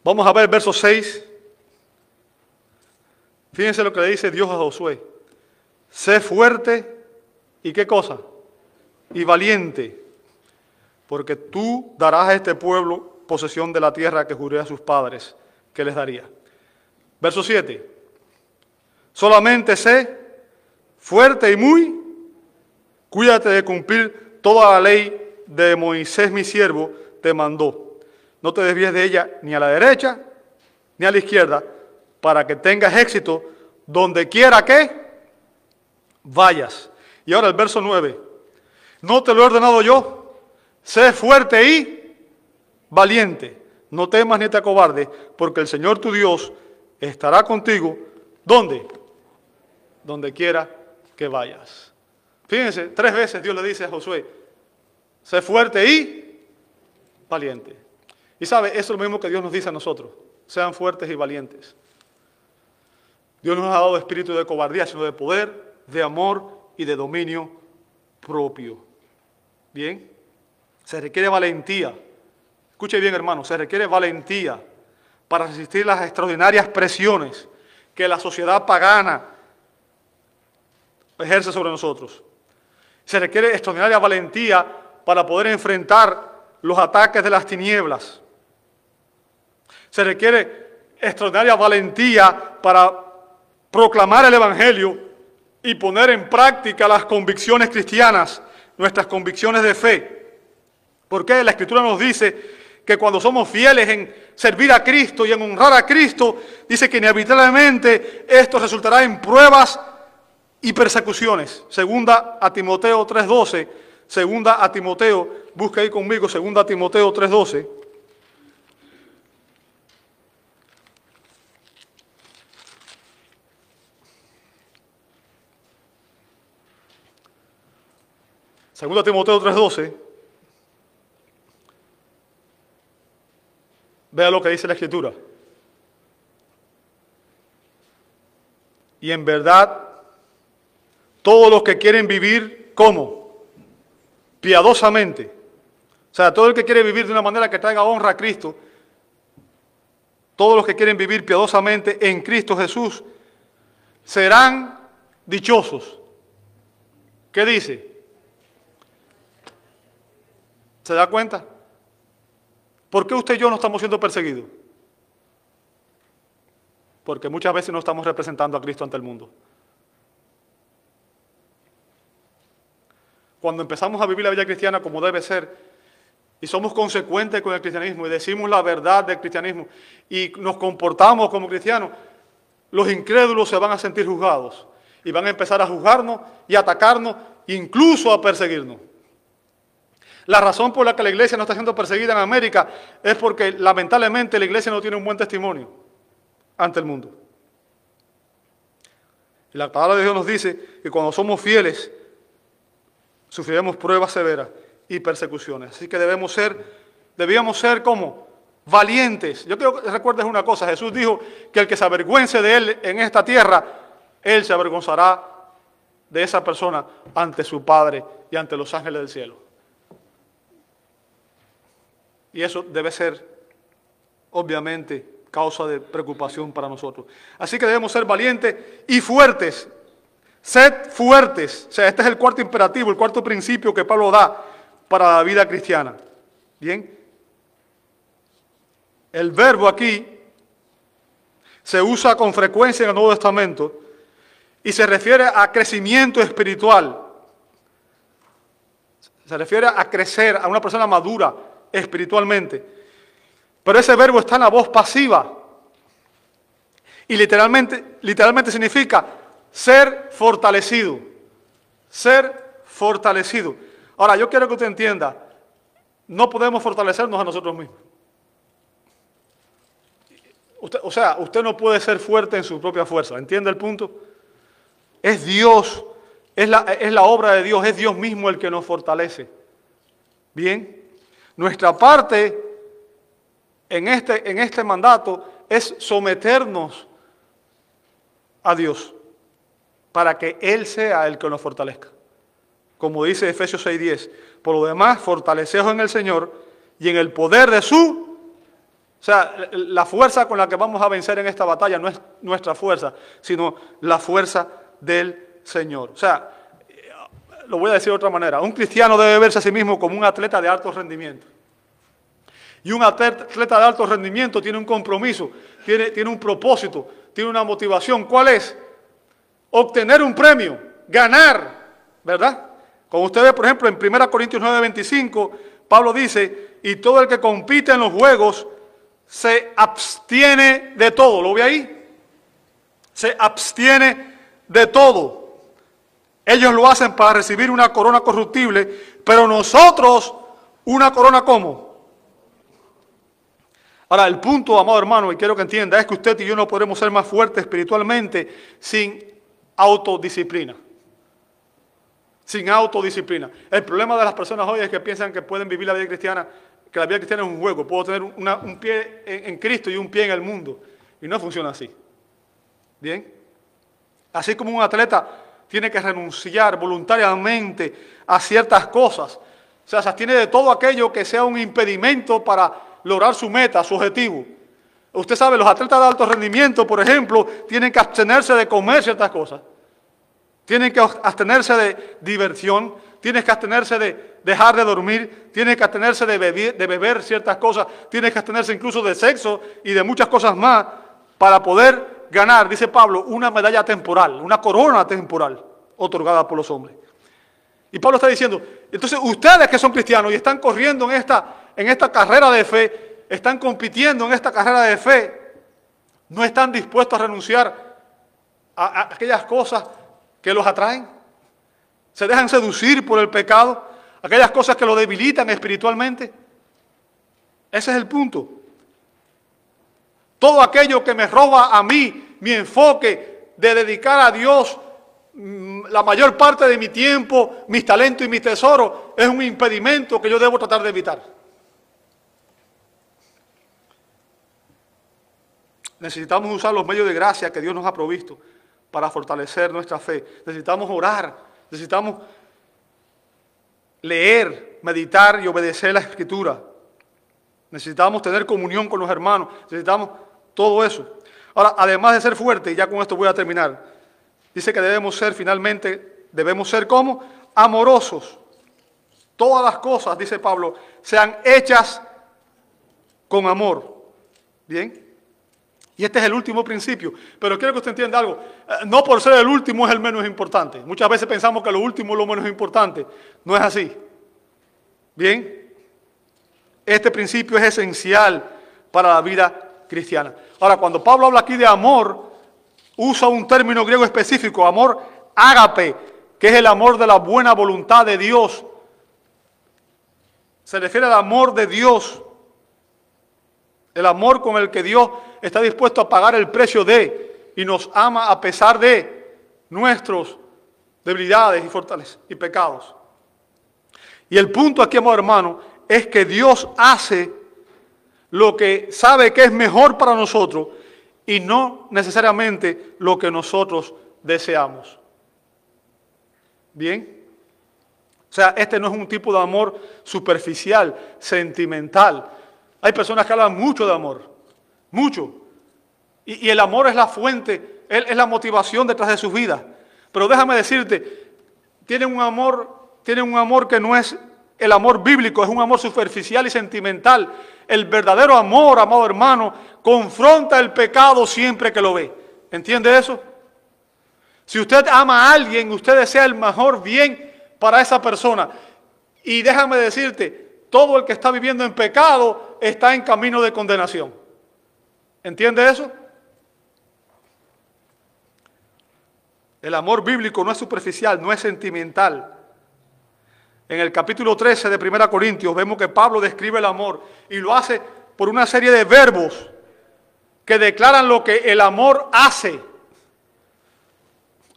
Vamos a ver verso 6. Fíjense lo que le dice Dios a Josué. Sé fuerte y qué cosa? Y valiente, porque tú darás a este pueblo posesión de la tierra que juré a sus padres que les daría. Verso 7. Solamente sé, fuerte y muy, cuídate de cumplir toda la ley de Moisés mi siervo te mandó. No te desvíes de ella ni a la derecha ni a la izquierda, para que tengas éxito donde quiera que vayas. Y ahora el verso 9. No te lo he ordenado yo, sé fuerte y valiente, no temas ni te acobardes, porque el Señor tu Dios estará contigo. ¿Dónde? Donde quiera que vayas. Fíjense, tres veces Dios le dice a Josué, sé fuerte y valiente. Y sabe, eso es lo mismo que Dios nos dice a nosotros, sean fuertes y valientes. Dios nos ha dado espíritu de cobardía, sino de poder, de amor y de dominio propio. Bien, se requiere valentía Escuche bien, hermano, se requiere valentía para resistir las extraordinarias presiones que la sociedad pagana ejerce sobre nosotros. Se requiere extraordinaria valentía para poder enfrentar los ataques de las tinieblas. Se requiere extraordinaria valentía para proclamar el Evangelio y poner en práctica las convicciones cristianas, nuestras convicciones de fe. Porque la Escritura nos dice que cuando somos fieles en servir a Cristo y en honrar a Cristo, dice que inevitablemente esto resultará en pruebas y persecuciones. Segunda a Timoteo 3.12, segunda a Timoteo, busca ahí conmigo, segunda a Timoteo 3.12. 2 Timoteo 3:12, vea lo que dice la Escritura. Y en verdad, todos los que quieren vivir como piadosamente, o sea, todo el que quiere vivir de una manera que traiga honra a Cristo, todos los que quieren vivir piadosamente en Cristo Jesús, serán dichosos. ¿Qué dice? ¿Se da cuenta? ¿Por qué usted y yo no estamos siendo perseguidos? Porque muchas veces no estamos representando a Cristo ante el mundo. Cuando empezamos a vivir la vida cristiana como debe ser, y somos consecuentes con el cristianismo y decimos la verdad del cristianismo y nos comportamos como cristianos, los incrédulos se van a sentir juzgados y van a empezar a juzgarnos y atacarnos, incluso a perseguirnos. La razón por la que la iglesia no está siendo perseguida en América es porque lamentablemente la iglesia no tiene un buen testimonio ante el mundo. Y la palabra de Dios nos dice que cuando somos fieles, sufriremos pruebas severas y persecuciones. Así que debemos ser, debíamos ser como valientes. Yo quiero que recuerdes una cosa, Jesús dijo que el que se avergüence de él en esta tierra, él se avergonzará de esa persona ante su Padre y ante los ángeles del cielo. Y eso debe ser, obviamente, causa de preocupación para nosotros. Así que debemos ser valientes y fuertes. Sed fuertes. O sea, este es el cuarto imperativo, el cuarto principio que Pablo da para la vida cristiana. Bien. El verbo aquí se usa con frecuencia en el Nuevo Testamento y se refiere a crecimiento espiritual. Se refiere a crecer, a una persona madura, espiritualmente. Pero ese verbo está en la voz pasiva. Y literalmente, literalmente significa ser fortalecido. Ser fortalecido. Ahora, yo quiero que usted entienda, no podemos fortalecernos a nosotros mismos. o sea, usted no puede ser fuerte en su propia fuerza. ¿Entiende el punto? Es Dios, es la, es la obra de Dios, es Dios mismo el que nos fortalece. Bien. Nuestra parte en este, en este mandato es someternos a Dios para que Él sea el que nos fortalezca. Como dice Efesios 6:10, por lo demás, fortaleceos en el Señor y en el poder de su... O sea, la fuerza con la que vamos a vencer en esta batalla no es nuestra fuerza, sino la fuerza del Señor. O sea, lo voy a decir de otra manera, un cristiano debe verse a sí mismo como un atleta de alto rendimiento. Y un atleta de alto rendimiento tiene un compromiso, tiene, tiene un propósito, tiene una motivación. ¿Cuál es? Obtener un premio, ganar, ¿verdad? Como usted ve, por ejemplo, en 1 Corintios 9, 25, Pablo dice, y todo el que compite en los juegos se abstiene de todo. ¿Lo ve ahí? Se abstiene de todo. Ellos lo hacen para recibir una corona corruptible, pero nosotros una corona como. Ahora, el punto, amado hermano, y quiero que entienda, es que usted y yo no podremos ser más fuertes espiritualmente sin autodisciplina. Sin autodisciplina. El problema de las personas hoy es que piensan que pueden vivir la vida cristiana, que la vida cristiana es un juego. Puedo tener un pie en Cristo y un pie en el mundo. Y no funciona así. ¿Bien? Así como un atleta tiene que renunciar voluntariamente a ciertas cosas. O sea, se abstiene de todo aquello que sea un impedimento para lograr su meta, su objetivo. Usted sabe, los atletas de alto rendimiento, por ejemplo, tienen que abstenerse de comer ciertas cosas. Tienen que abstenerse de diversión, tienen que abstenerse de dejar de dormir, tienen que abstenerse de beber, de beber ciertas cosas, tienen que abstenerse incluso de sexo y de muchas cosas más para poder ganar, dice Pablo, una medalla temporal, una corona temporal otorgada por los hombres. Y Pablo está diciendo, entonces ustedes que son cristianos y están corriendo en esta, en esta carrera de fe, están compitiendo en esta carrera de fe, no están dispuestos a renunciar a, aquellas cosas que los atraen, se dejan seducir por el pecado, aquellas cosas que los debilitan espiritualmente. Ese es el punto. Todo aquello que me roba a mí mi enfoque de dedicar a Dios mm, la mayor parte de mi tiempo, mis talentos y mis tesoros es un impedimento que yo debo tratar de evitar. Necesitamos usar los medios de gracia que Dios nos ha provisto para fortalecer nuestra fe. Necesitamos orar, necesitamos leer, meditar y obedecer la escritura. Necesitamos tener comunión con los hermanos, necesitamos todo eso. Ahora, además de ser fuerte, ya con esto voy a terminar, dice que debemos ser finalmente, debemos ser como amorosos. Todas las cosas, dice Pablo, sean hechas con amor. Bien. Y este es el último principio. Pero quiero que usted entienda algo. Eh, no por ser el último es el menos importante. Muchas veces pensamos que lo último es lo menos importante. No es así. Bien. Este principio es esencial para la vida Ahora, cuando Pablo habla aquí de amor, usa un término griego específico, amor ágape, que es el amor de la buena voluntad de Dios. Se refiere al amor de Dios, el amor con el que Dios está dispuesto a pagar el precio de y nos ama a pesar de nuestros debilidades y fortalezas y pecados. Y el punto aquí, amor hermano, es que Dios hace lo que sabe que es mejor para nosotros y no necesariamente lo que nosotros deseamos. ¿Bien? O sea, este no es un tipo de amor superficial, sentimental. Hay personas que hablan mucho de amor, mucho. Y, el amor es la fuente, es la motivación detrás de sus vidas. Pero déjame decirte, tienen un amor, tienen un amor que no es el amor bíblico, es un amor superficial y sentimental. El verdadero amor, amado hermano, confronta el pecado siempre que lo ve. ¿Entiende eso? Si usted ama a alguien, usted desea el mejor bien para esa persona. Y déjame decirte, todo el que está viviendo en pecado está en camino de condenación. ¿Entiende eso? El amor bíblico no es superficial, no es sentimental. En el capítulo 13 de 1 Corintios vemos que Pablo describe el amor y lo hace por una serie de verbos que declaran lo que el amor hace.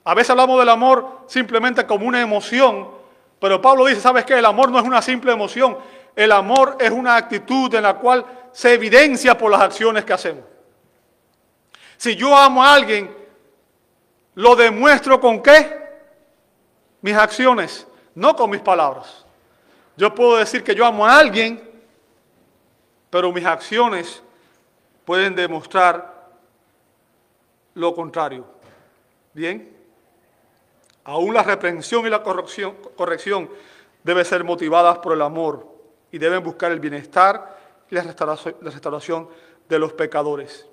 A veces hablamos del amor simplemente como una emoción, pero Pablo dice, ¿sabes qué? El amor no es una simple emoción, el amor es una actitud en la cual se evidencia por las acciones que hacemos. Si yo amo a alguien, ¿Lo demuestro con qué? Mis acciones, no con mis palabras. Yo puedo decir que yo amo a alguien, pero mis acciones pueden demostrar lo contrario. ¿Bien? Aún la reprensión y la corrección, deben ser motivadas por el amor y deben buscar el bienestar y la restauración de los pecadores.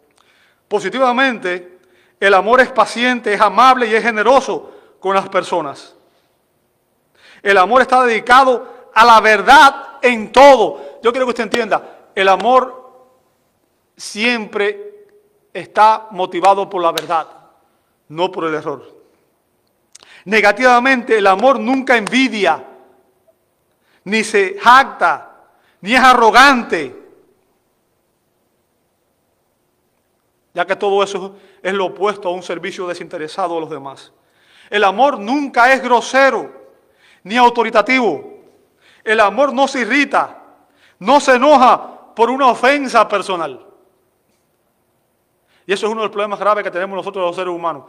Positivamente, el amor es paciente, es amable y es generoso con las personas. El amor está dedicado a la verdad en todo. Yo quiero que usted entienda, el amor siempre está motivado por la verdad, no por el error. Negativamente, el amor nunca envidia, ni se jacta, ni es arrogante, ya que todo eso es lo opuesto a un servicio desinteresado a los demás. El amor nunca es grosero ni autoritativo. El amor no se irrita, no se enoja por una ofensa personal. Y eso es uno de los problemas graves que tenemos nosotros los seres humanos.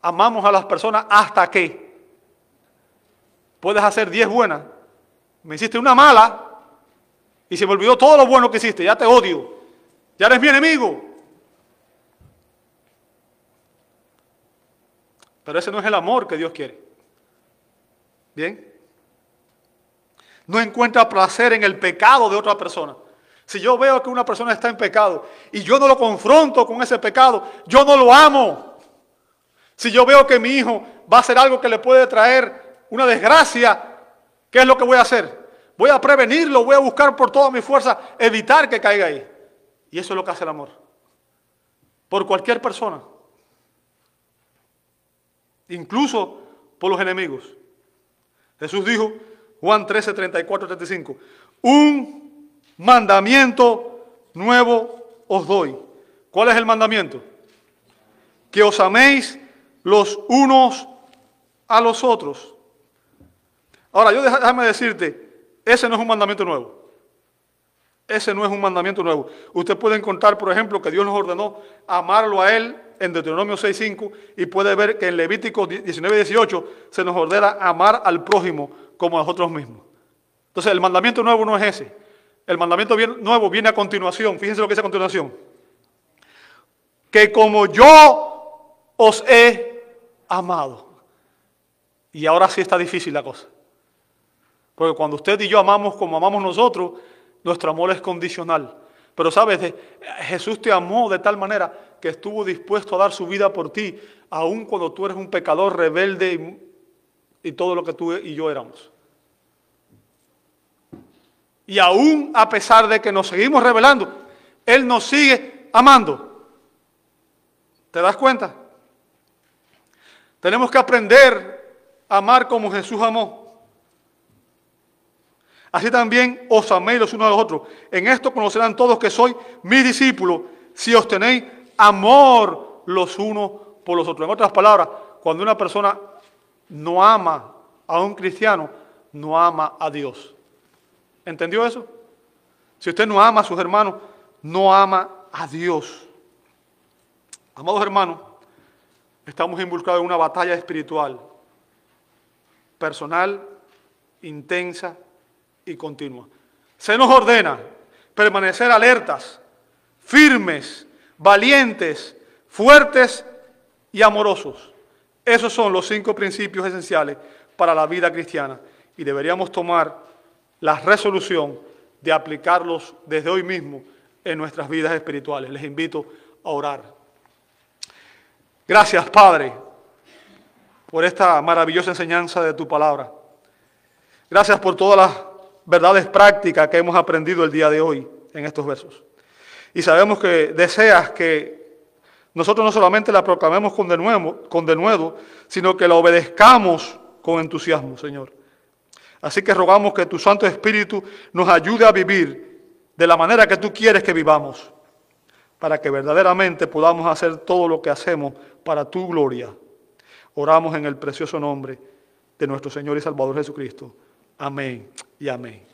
Amamos a las personas hasta que puedes hacer diez buenas. Me hiciste una mala y se me olvidó todo lo bueno que hiciste. Ya te odio. Ya eres mi enemigo. Pero ese no es el amor que Dios quiere. ¿Bien? No encuentra placer en el pecado de otra persona. Si yo veo que una persona está en pecado y yo no lo confronto con ese pecado, yo no lo amo. Si yo veo que mi hijo va a hacer algo que le puede traer una desgracia, ¿qué es lo que voy a hacer? Voy a prevenirlo, voy a buscar por toda mi fuerza evitar que caiga ahí. Y eso es lo que hace el amor. Por cualquier persona incluso por los enemigos. Jesús dijo, Juan 13, 34, 35, un mandamiento nuevo os doy. ¿Cuál es el mandamiento? Que os améis los unos a los otros. Ahora, yo déjame decirte, ese no es un mandamiento nuevo. Ese no es un mandamiento nuevo. Usted puede encontrar, por ejemplo, que Dios nos ordenó amarlo a Él en Deuteronomio 6.5 y puede ver que en Levítico 19.18 se nos ordena amar al prójimo como a nosotros mismos. Entonces, el mandamiento nuevo no es ese. El mandamiento nuevo viene a continuación. Fíjense lo que dice a continuación. Que como yo os he amado. Y ahora sí está difícil la cosa. Porque cuando usted y yo amamos como amamos nosotros, nuestro amor es condicional. Pero sabes, Jesús te amó de tal manera que estuvo dispuesto a dar su vida por ti, aun cuando tú eres un pecador rebelde y, todo lo que tú y yo éramos. Y aún a pesar de que nos seguimos rebelando, Él nos sigue amando. ¿Te das cuenta? Tenemos que aprender a amar como Jesús amó. Así también os améis los unos a los otros. En esto conocerán todos que soy mis discípulos, si os tenéis amor los unos por los otros. En otras palabras, cuando una persona no ama a un cristiano, no ama a Dios. ¿Entendió eso? Si usted no ama a sus hermanos, no ama a Dios. Amados hermanos, estamos involucrados en una batalla espiritual, personal, intensa, y continua. Se nos ordena permanecer alertas, firmes, valientes, fuertes y amorosos. Esos son los cinco principios esenciales para la vida cristiana y deberíamos tomar la resolución de aplicarlos desde hoy mismo en nuestras vidas espirituales. Les invito a orar. Gracias, Padre, por esta maravillosa enseñanza de tu palabra. Gracias por todas las verdades prácticas que hemos aprendido el día de hoy en estos versos. Y sabemos que deseas que nosotros no solamente la proclamemos con denuedo, con sino que la obedezcamos con entusiasmo, Señor. Así que rogamos que tu Santo Espíritu nos ayude a vivir de la manera que tú quieres que vivamos, para que verdaderamente podamos hacer todo lo que hacemos para tu gloria. Oramos en el precioso nombre de nuestro Señor y Salvador Jesucristo. Amém e amém.